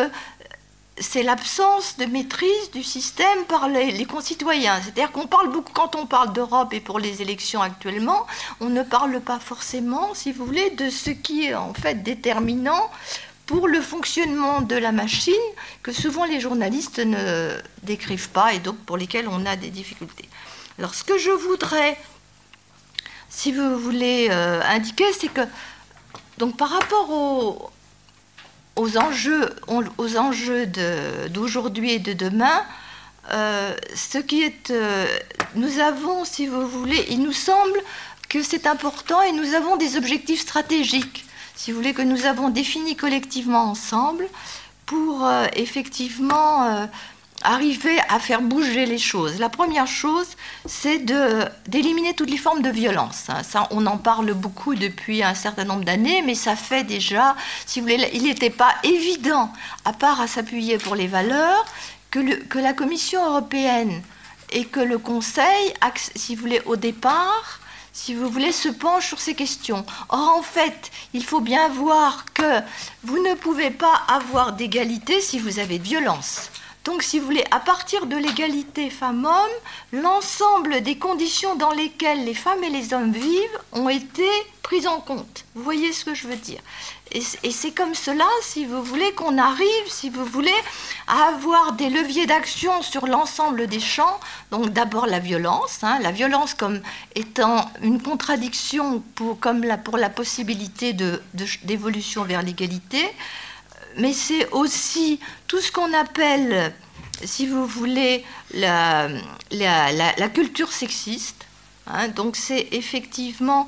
c'est l'absence de maîtrise du système par les, concitoyens. C'est-à-dire qu'on parle beaucoup, quand on parle d'Europe et pour les élections actuellement, on ne parle pas forcément, si vous voulez, de ce qui est en fait déterminant pour le fonctionnement de la machine que souvent les journalistes ne décrivent pas et donc pour lesquels on a des difficultés. Alors ce que je voudrais, si vous voulez, euh, indiquer, c'est que donc par rapport au, aux enjeux, aux enjeux d'aujourd'hui et de demain, euh, ce qui est, euh, nous avons, si vous voulez, il nous semble que c'est important et nous avons des objectifs stratégiques, si vous voulez, que nous avons définis collectivement ensemble pour euh, effectivement arriver à faire bouger les choses. La première chose, c'est d'éliminer toutes les formes de violence. Hein. Ça, on en parle beaucoup depuis un certain nombre d'années, mais ça fait déjà, si vous voulez, il n'était pas évident, à part à s'appuyer pour les valeurs, que, la Commission européenne et que le Conseil, si vous voulez, au départ, si vous voulez, se penchent sur ces questions. Or, en fait, il faut bien voir que vous ne pouvez pas avoir d'égalité si vous avez de violence. Donc, si vous voulez, à partir de l'égalité femmes-hommes, l'ensemble des conditions dans lesquelles les femmes et les hommes vivent ont été prises en compte. Vous voyez ce que je veux dire Et, c'est comme cela, si vous voulez, qu'on arrive, si vous voulez, à avoir des leviers d'action sur l'ensemble des champs. Donc, d'abord la violence, hein, la violence comme étant une contradiction pour, la possibilité d'évolution vers l'égalité mais c'est aussi tout ce qu'on appelle, si vous voulez, la, culture sexiste. Hein. donc c'est effectivement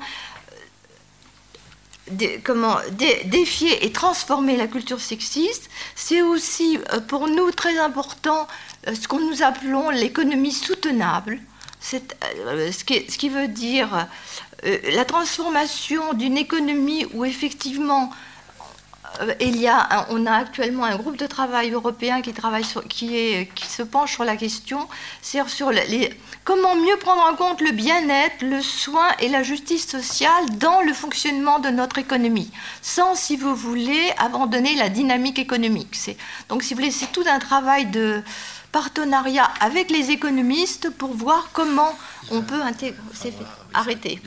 euh, comment défier et transformer la culture sexiste. C'est aussi euh, pour nous très important euh, ce que nous appelons l'économie soutenable. ce, qui, ce qui veut dire la transformation d'une économie où effectivement il y a, on a actuellement un groupe de travail européen qui, travaille qui, est, qui se penche sur la question, c'est sur les, comment mieux prendre en compte le bien-être, le soin et la justice sociale dans le fonctionnement de notre économie, sans, si vous voulez, abandonner la dynamique économique. Donc, si vous voulez, c'est tout un travail de partenariat avec les économistes pour voir comment on peut intégrer. Arrêter.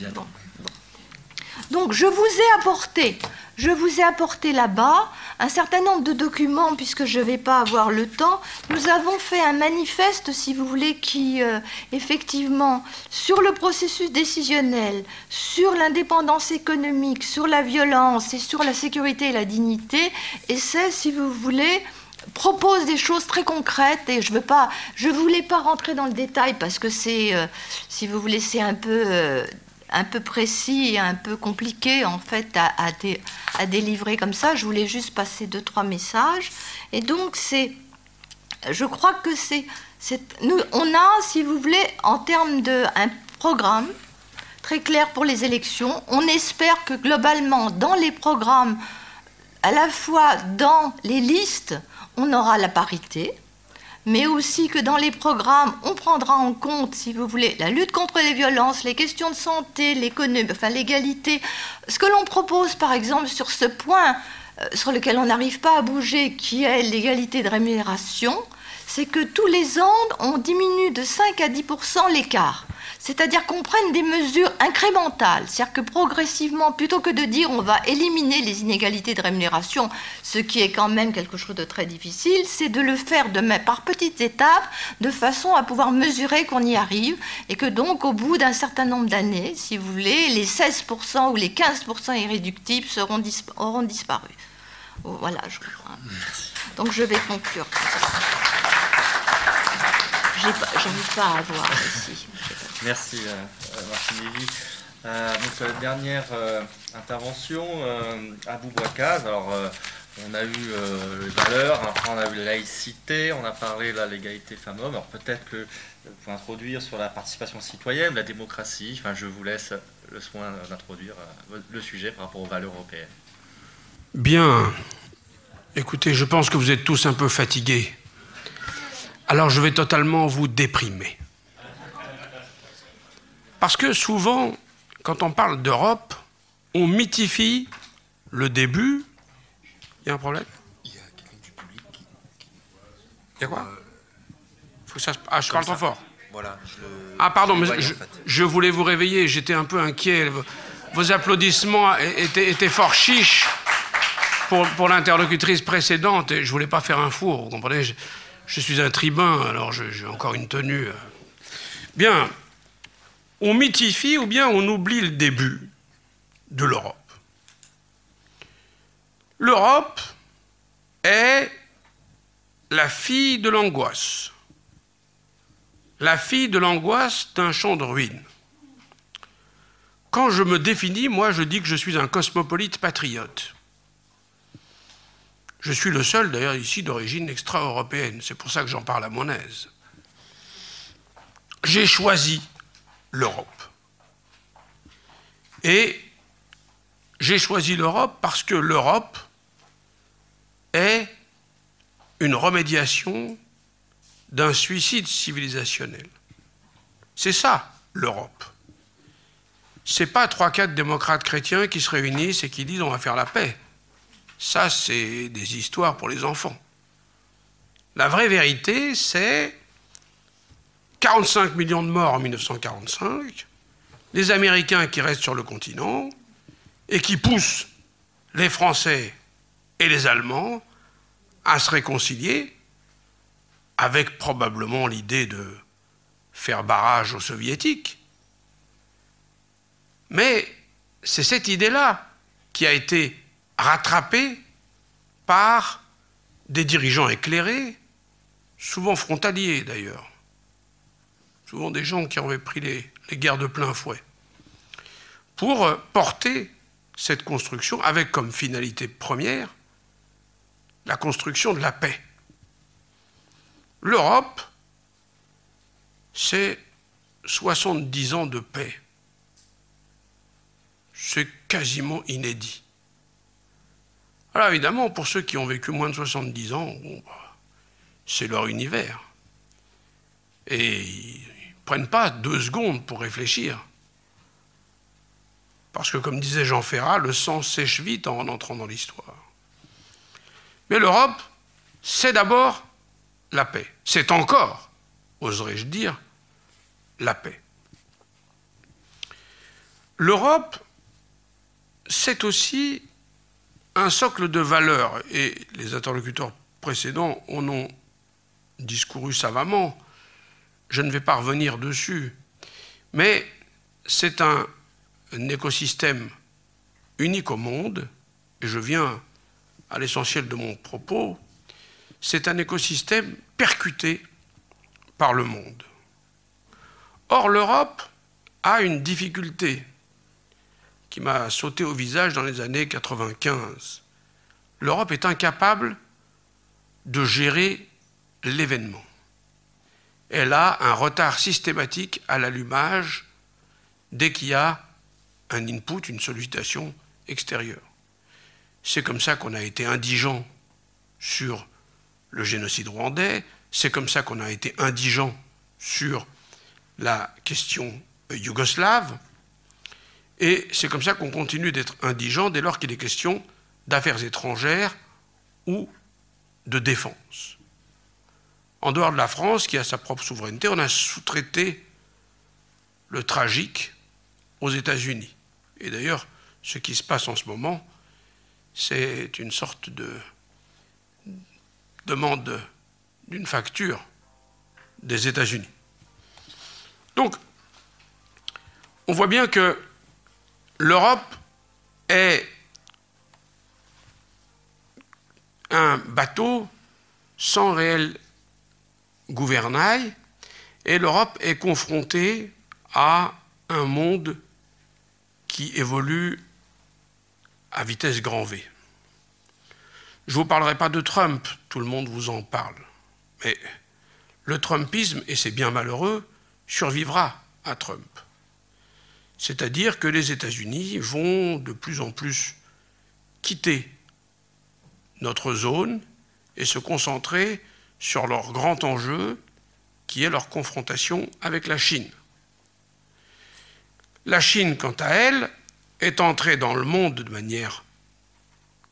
Donc, je vous ai apporté je vous ai apporté là-bas un certain nombre de documents, puisque je ne vais pas avoir le temps. Nous avons fait un manifeste, si vous voulez, qui, euh, effectivement, sur le processus décisionnel, sur l'indépendance économique, sur la violence et sur la sécurité et la dignité, et c'est, si vous voulez, propose des choses très concrètes et je veux pas, voulais pas rentrer dans le détail parce que c'est, euh, si vous voulez, c'est un peu euh, un peu précis et un peu compliqué en fait à, délivrer comme ça. Je voulais juste passer deux trois messages et donc c'est, je crois que c'est, on a si vous voulez en termes de programme très clair pour les élections. On espère que globalement dans les programmes, à la fois dans les listes, on aura la parité mais aussi que dans les programmes, on prendra en compte, si vous voulez, la lutte contre les violences, les questions de santé, l'économie, enfin l'égalité. Ce que l'on propose, par exemple, sur ce point euh, sur lequel on n'arrive pas à bouger, qui est l'égalité de rémunération, c'est que tous les ans, on diminue de 5 à 10% l'écart. C'est-à-dire qu'on prenne des mesures incrémentales, c'est-à-dire que progressivement, plutôt que de dire on va éliminer les inégalités de rémunération, ce qui est quand même quelque chose de très difficile, c'est de le faire de par petites étapes, de façon à pouvoir mesurer qu'on y arrive, et que donc au bout d'un certain nombre d'années, si vous voulez, les 16% ou les 15% irréductibles seront auront disparu. Voilà, je crois. Donc je vais conclure. J'arrive pas à voir ici. Merci, euh, euh, Martine Lévy. Euh, donc, la dernière intervention, à Boubouakaz. Alors, on a eu les valeurs, après on a eu la laïcité, on a parlé de l'égalité femmes-hommes. Alors, peut-être que vous pouvez introduire sur la participation citoyenne, la démocratie. Enfin, je vous laisse le soin d'introduire le sujet par rapport aux valeurs européennes. Bien. Écoutez, je pense que vous êtes tous un peu fatigués. Alors je vais totalement vous déprimer. Parce que souvent, quand on parle d'Europe, on mythifie le début. Il y a un problème? Il y a quelqu'un du public qui. Il y a quoi? Faut que ça Ah, je parle trop fort. Voilà. Ah, pardon, mais je, voulais vous réveiller, j'étais un peu inquiet. Vos applaudissements étaient, fort chiches pour, pour l'interlocutrice précédente et je voulais pas faire un four, vous comprenez? Je, suis un tribun, alors j'ai encore une tenue. Bien, on mythifie ou bien on oublie le début de l'Europe. L'Europe est la fille de l'angoisse, la fille de l'angoisse d'un champ de ruines. Quand je me définis, moi, je dis que je suis un cosmopolite patriote. Je suis le seul, d'ailleurs, ici d'origine extra-européenne. C'est pour ça que j'en parle à mon aise. J'ai choisi l'Europe. Et j'ai choisi l'Europe parce que l'Europe est une remédiation d'un suicide civilisationnel. C'est ça, l'Europe. C'est pas trois, quatre démocrates chrétiens qui se réunissent et qui disent on va faire la paix. Ça, c'est des histoires pour les enfants. La vraie vérité, c'est 45 millions de morts en 1945, les Américains qui restent sur le continent et qui poussent les Français et les Allemands à se réconcilier avec probablement l'idée de faire barrage aux soviétiques. Mais c'est cette idée-là qui a été rattrapée par des dirigeants éclairés, souvent frontaliers d'ailleurs, souvent des gens qui avaient pris les, guerres de plein fouet, pour euh, porter cette construction avec comme finalité première la construction de la paix. L'Europe, c'est 70 ans de paix. C'est quasiment inédit. Alors évidemment, pour ceux qui ont vécu moins de 70 ans, bah, c'est leur univers. Et prennent pas deux secondes pour réfléchir. Parce que, comme disait Jean Ferrat, le sang sèche vite en entrant dans l'histoire. Mais l'Europe, c'est d'abord la paix. C'est encore, oserais-je dire, la paix. L'Europe, c'est aussi un socle de valeurs, et les interlocuteurs précédents en ont discouru savamment. Je ne vais pas revenir dessus, mais c'est un, écosystème unique au monde, et je viens à l'essentiel de mon propos, c'est un écosystème percuté par le monde. Or, l'Europe a une difficulté qui m'a sauté au visage dans les années 95. L'Europe est incapable de gérer l'événement elle a un retard systématique à l'allumage dès qu'il y a un input, une sollicitation extérieure. C'est comme ça qu'on a été indigent sur le génocide rwandais, C'est comme ça qu'on a été indigent sur la question yougoslave. Et c'est comme ça qu'on continue d'être indigent dès lors qu'il est question d'affaires étrangères ou de défense. En dehors de la France, qui a sa propre souveraineté, on a sous-traité le tragique aux États-Unis. Et d'ailleurs, ce qui se passe en ce moment, c'est une sorte de demande d'une facture des États-Unis. Donc, on voit bien que l'Europe est un bateau sans réel gouvernail et l'Europe est confrontée à un monde qui évolue à vitesse grand V. Je ne vous parlerai pas de Trump, tout le monde vous en parle, mais le Trumpisme, et c'est bien malheureux, survivra à Trump. C'est-à-dire que les États-Unis vont de plus en plus quitter notre zone et se concentrer sur leur grand enjeu, qui est leur confrontation avec la Chine. La Chine, quant à elle, est entrée dans le monde de manière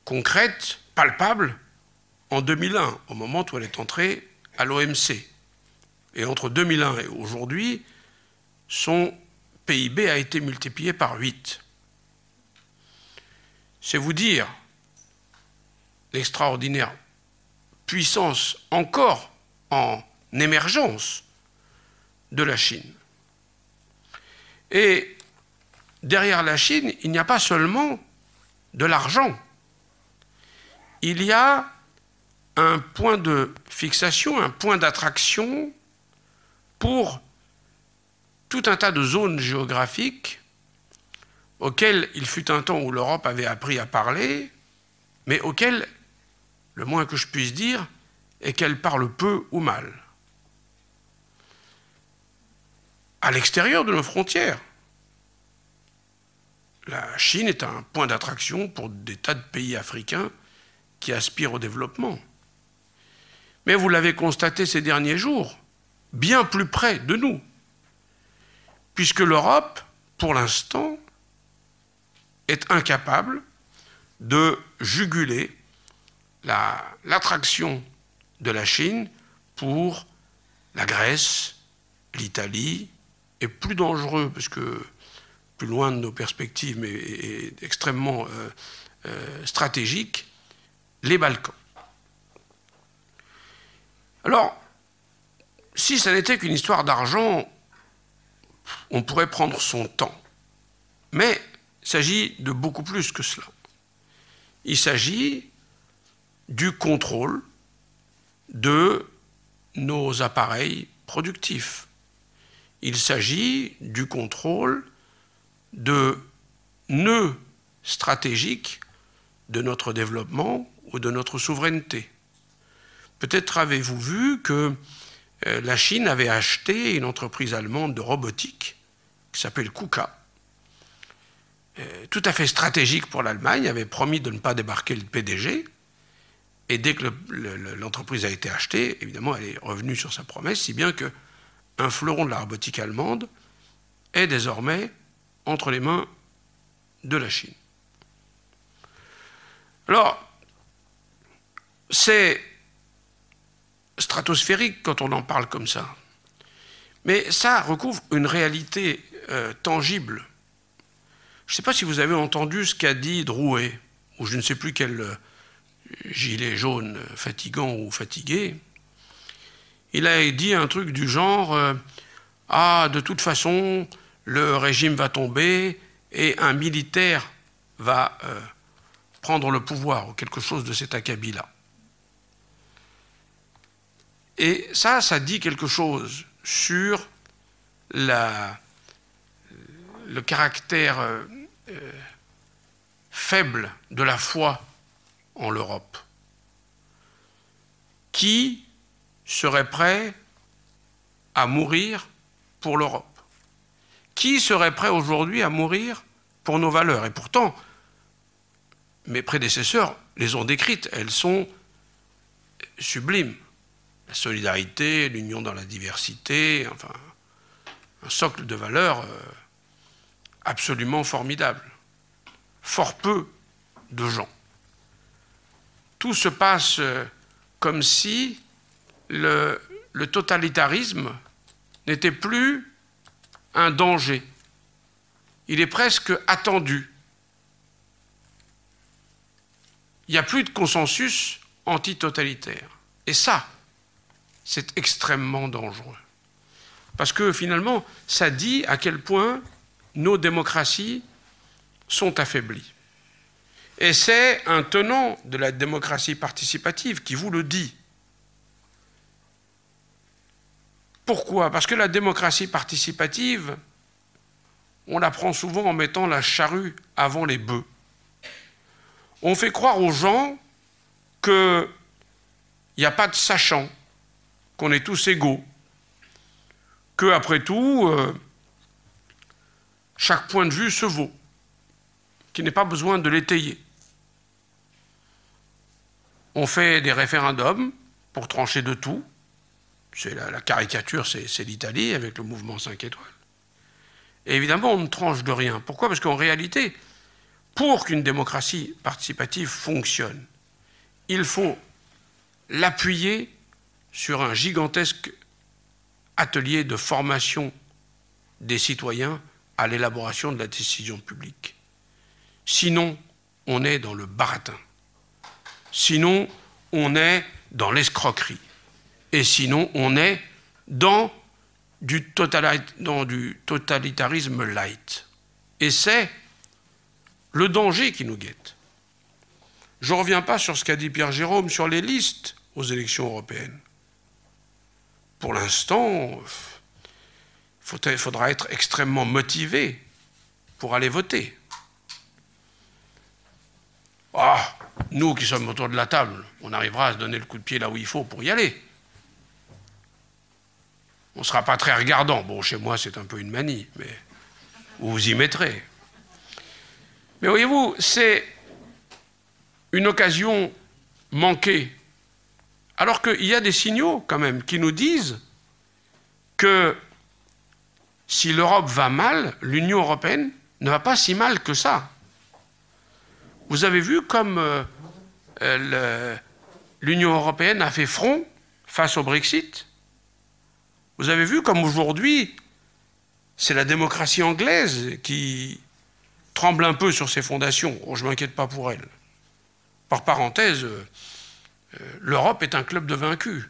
concrète, palpable, en 2001, au moment où elle est entrée à l'OMC. Et entre 2001 et aujourd'hui, son PIB a été multiplié par 8. C'est vous dire l'extraordinaire puissance encore en émergence de la Chine. Et derrière la Chine, il n'y a pas seulement de l'argent. Il y a un point de fixation, un point d'attraction pour tout un tas de zones géographiques auxquelles il fut un temps où l'Europe avait appris à parler, mais auxquelles, le moins que je puisse dire, est qu'elle parle peu ou mal. À l'extérieur de nos frontières, la Chine est un point d'attraction pour des tas de pays africains qui aspirent au développement. Mais vous l'avez constaté ces derniers jours, bien plus près de nous, puisque l'Europe, pour l'instant, est incapable de juguler l'attraction de la Chine pour la Grèce, l'Italie, et plus dangereux, parce que plus loin de nos perspectives, mais extrêmement euh, euh, stratégique, les Balkans. Alors, si ça n'était qu'une histoire d'argent, on pourrait prendre son temps. Mais il s'agit de beaucoup plus que cela. Il s'agit du contrôle de nos appareils productifs. Il s'agit du contrôle de nœuds stratégiques de notre développement ou de notre souveraineté. Peut-être avez-vous vu que la Chine avait acheté une entreprise allemande de robotique qui s'appelle KUKA, euh, tout à fait stratégique pour l'Allemagne, avait promis de ne pas débarquer le PDG, et dès que l'entreprise a été achetée, évidemment, elle est revenue sur sa promesse, si bien que un fleuron de la robotique allemande est désormais entre les mains de la Chine. Alors, c'est stratosphérique quand on en parle comme ça, mais ça recouvre une réalité euh, tangible. Je ne sais pas si vous avez entendu ce qu'a dit Drouet, ou je ne sais plus quel euh, gilet jaune fatigant ou fatigué. Il a dit un truc du genre euh, Ah, de toute façon, le régime va tomber et un militaire va euh, prendre le pouvoir, ou quelque chose de cet acabit-là. Et ça, ça dit quelque chose sur le caractère euh, euh, faible de la foi en l'Europe. Qui serait prêt à mourir pour l'Europe? Qui serait prêt aujourd'hui à mourir pour nos valeurs? Et pourtant, mes prédécesseurs les ont décrites, elles sont sublimes. Solidarité, l'union dans la diversité, enfin, un socle de valeurs euh, absolument formidable. Fort peu de gens. Tout se passe euh, comme si le, le totalitarisme n'était plus un danger. Il est presque attendu. Il n'y a plus de consensus antitotalitaire. Et ça, c'est extrêmement dangereux. Parce que finalement, ça dit à quel point nos démocraties sont affaiblies. Et c'est un tenant de la démocratie participative qui vous le dit. Pourquoi? Parce que la démocratie participative, on la prend souvent en mettant la charrue avant les bœufs. On fait croire aux gens qu'il n'y a pas de sachant, qu'on est tous égaux, que après tout, euh, chaque point de vue se vaut, qu'il n'est pas besoin de l'étayer. On fait des référendums pour trancher de tout. C'est la, caricature, c'est l'Italie avec le mouvement 5 étoiles. Et évidemment, on ne tranche de rien. Pourquoi? Parce qu'en réalité, pour qu'une démocratie participative fonctionne, il faut l'appuyer sur un gigantesque atelier de formation des citoyens à l'élaboration de la décision publique. Sinon, on est dans le baratin. Sinon, on est dans l'escroquerie. Et sinon, on est dans du, dans du totalitarisme light. Et c'est le danger qui nous guette. Je ne reviens pas sur ce qu'a dit Pierre Jérôme sur les listes aux élections européennes pour l'instant, il faudra être extrêmement motivé pour aller voter. Ah, nous qui sommes autour de la table, on arrivera à se donner le coup de pied là où il faut pour y aller. On ne sera pas très regardant. Bon, chez moi, c'est un peu une manie, mais vous vous y mettrez. Mais voyez-vous, c'est une occasion manquée alors qu'il y a des signaux quand même qui nous disent que si l'Europe va mal, l'Union européenne ne va pas si mal que ça. Vous avez vu comme euh, euh, l'Union européenne a fait front face au Brexit? Vous avez vu comme aujourd'hui, c'est la démocratie anglaise qui tremble un peu sur ses fondations. Oh, je ne m'inquiète pas pour elle. Par parenthèse, euh, l'Europe est un club de vaincus.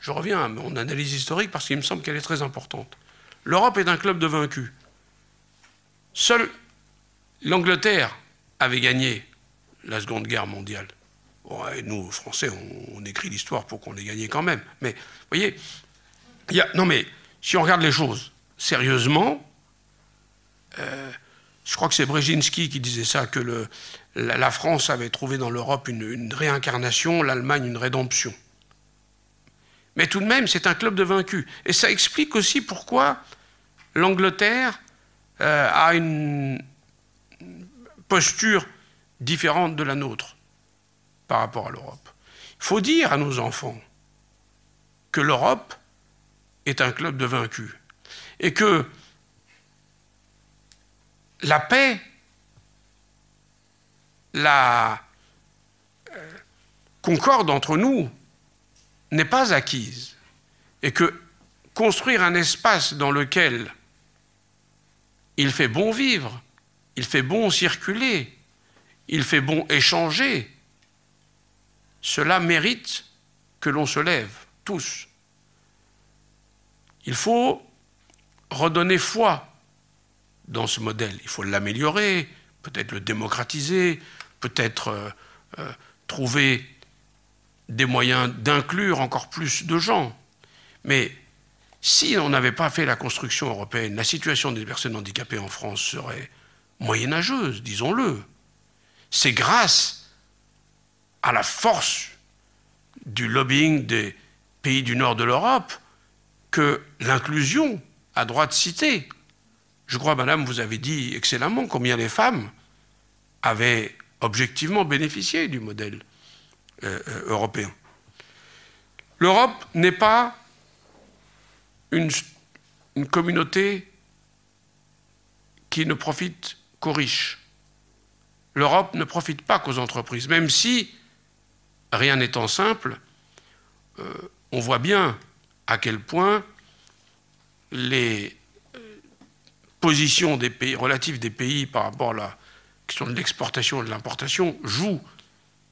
Je reviens à mon analyse historique parce qu'il me semble qu'elle est très importante. L'Europe est un club de vaincus. Seule l'Angleterre avait gagné la Seconde Guerre mondiale. nous, Français, on, écrit l'histoire pour qu'on l'ait gagné quand même. Mais, vous voyez, non mais, si on regarde les choses sérieusement, euh, je crois que c'est Brzezinski qui disait ça, que le, la, France avait trouvé dans l'Europe une, réincarnation, l'Allemagne une rédemption. Mais tout de même, c'est un club de vaincus. Et ça explique aussi pourquoi l'Angleterre euh, a une posture différente de la nôtre par rapport à l'Europe. Il faut dire à nos enfants que l'Europe est un club de vaincus et que la paix la euh, concorde entre nous n'est pas acquise et que construire un espace dans lequel il fait bon vivre, il fait bon circuler, il fait bon échanger, cela mérite que l'on se lève, tous. Il faut redonner foi dans ce modèle, il faut l'améliorer, peut-être le démocratiser, peut-être euh, euh, trouver des moyens d'inclure encore plus de gens. Mais si on n'avait pas fait la construction européenne, la situation des personnes handicapées en France serait moyenâgeuse, disons-le. C'est grâce à la force du lobbying des pays du nord de l'Europe que l'inclusion a droit de citer. Je crois, madame, vous avez dit excellemment combien les femmes avaient objectivement bénéficier du modèle euh, euh, européen. L'Europe n'est pas une, communauté qui ne profite qu'aux riches. L'Europe ne profite pas qu'aux entreprises, même si, rien n'étant simple, euh, on voit bien à quel point les positions relatives des pays par rapport à la question de l'exportation et de l'importation jouent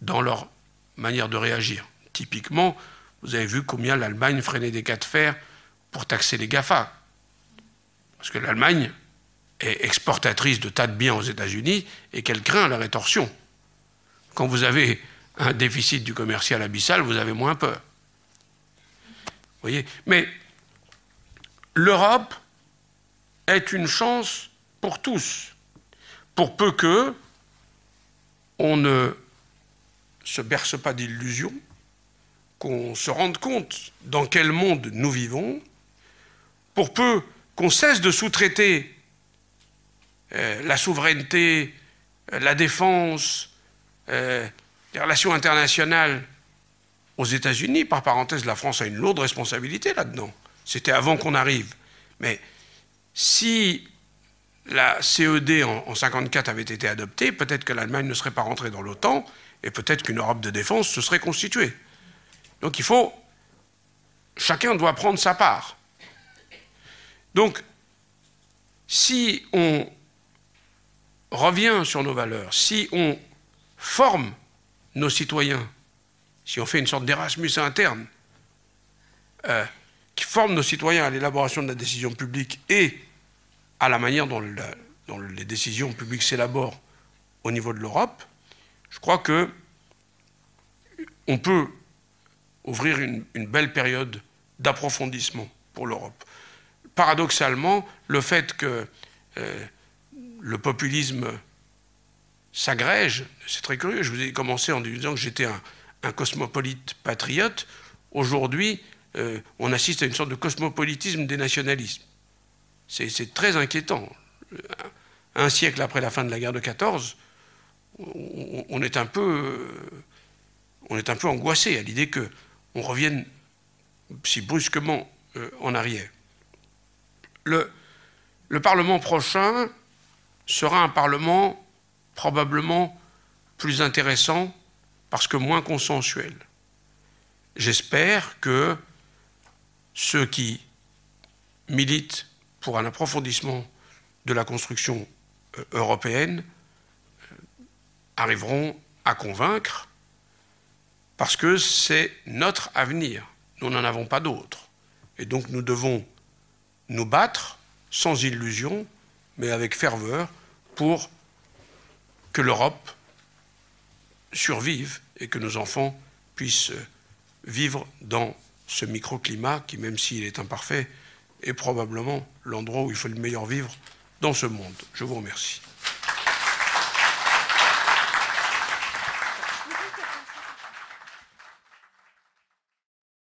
dans leur manière de réagir. Typiquement, vous avez vu combien l'Allemagne freinait des cas de fer pour taxer les GAFA. Parce que l'Allemagne est exportatrice de tas de biens aux États-Unis et qu'elle craint la rétorsion. Quand vous avez un déficit du commercial abyssal, vous avez moins peur. Vous voyez? Mais l'Europe est une chance pour tous, pour peu que on ne se berce pas d'illusions, qu'on se rende compte dans quel monde nous vivons, pour peu qu'on cesse de sous-traiter euh, la souveraineté, euh, la défense, euh, les relations internationales aux États-Unis. Par parenthèse, la France a une lourde responsabilité là-dedans. C'était avant qu'on arrive. Mais si la CED en 1954 avait été adoptée, peut-être que l'Allemagne ne serait pas rentrée dans l'OTAN et peut-être qu'une Europe de défense se serait constituée. Donc il faut. Chacun doit prendre sa part. Donc, si on revient sur nos valeurs, si on forme nos citoyens, si on fait une sorte d'Erasmus interne, euh, qui forme nos citoyens à l'élaboration de la décision publique et à la manière dont, les décisions publiques s'élaborent au niveau de l'Europe, je crois que on peut ouvrir une, belle période d'approfondissement pour l'Europe. Paradoxalement, le fait que euh, le populisme s'agrège, c'est très curieux. Je vous ai commencé en disant que j'étais un, cosmopolite patriote. Aujourd'hui, euh, on assiste à une sorte de cosmopolitisme des nationalismes. C'est très inquiétant. Un siècle après la fin de la guerre de 14, on, est un peu, on angoissé à l'idée qu'on revienne si brusquement euh, en arrière. Le Parlement prochain sera un Parlement probablement plus intéressant parce que moins consensuel. J'espère que ceux qui militent pour un approfondissement de la construction euh, européenne euh, arriveront à convaincre parce que c'est notre avenir. Nous n'en avons pas d'autre. Et donc nous devons nous battre sans illusion, mais avec ferveur, pour que l'Europe survive et que nos enfants puissent vivre dans ce microclimat qui, même s'il est imparfait, est probablement l'endroit où il faut le meilleur vivre dans ce monde. Je vous remercie.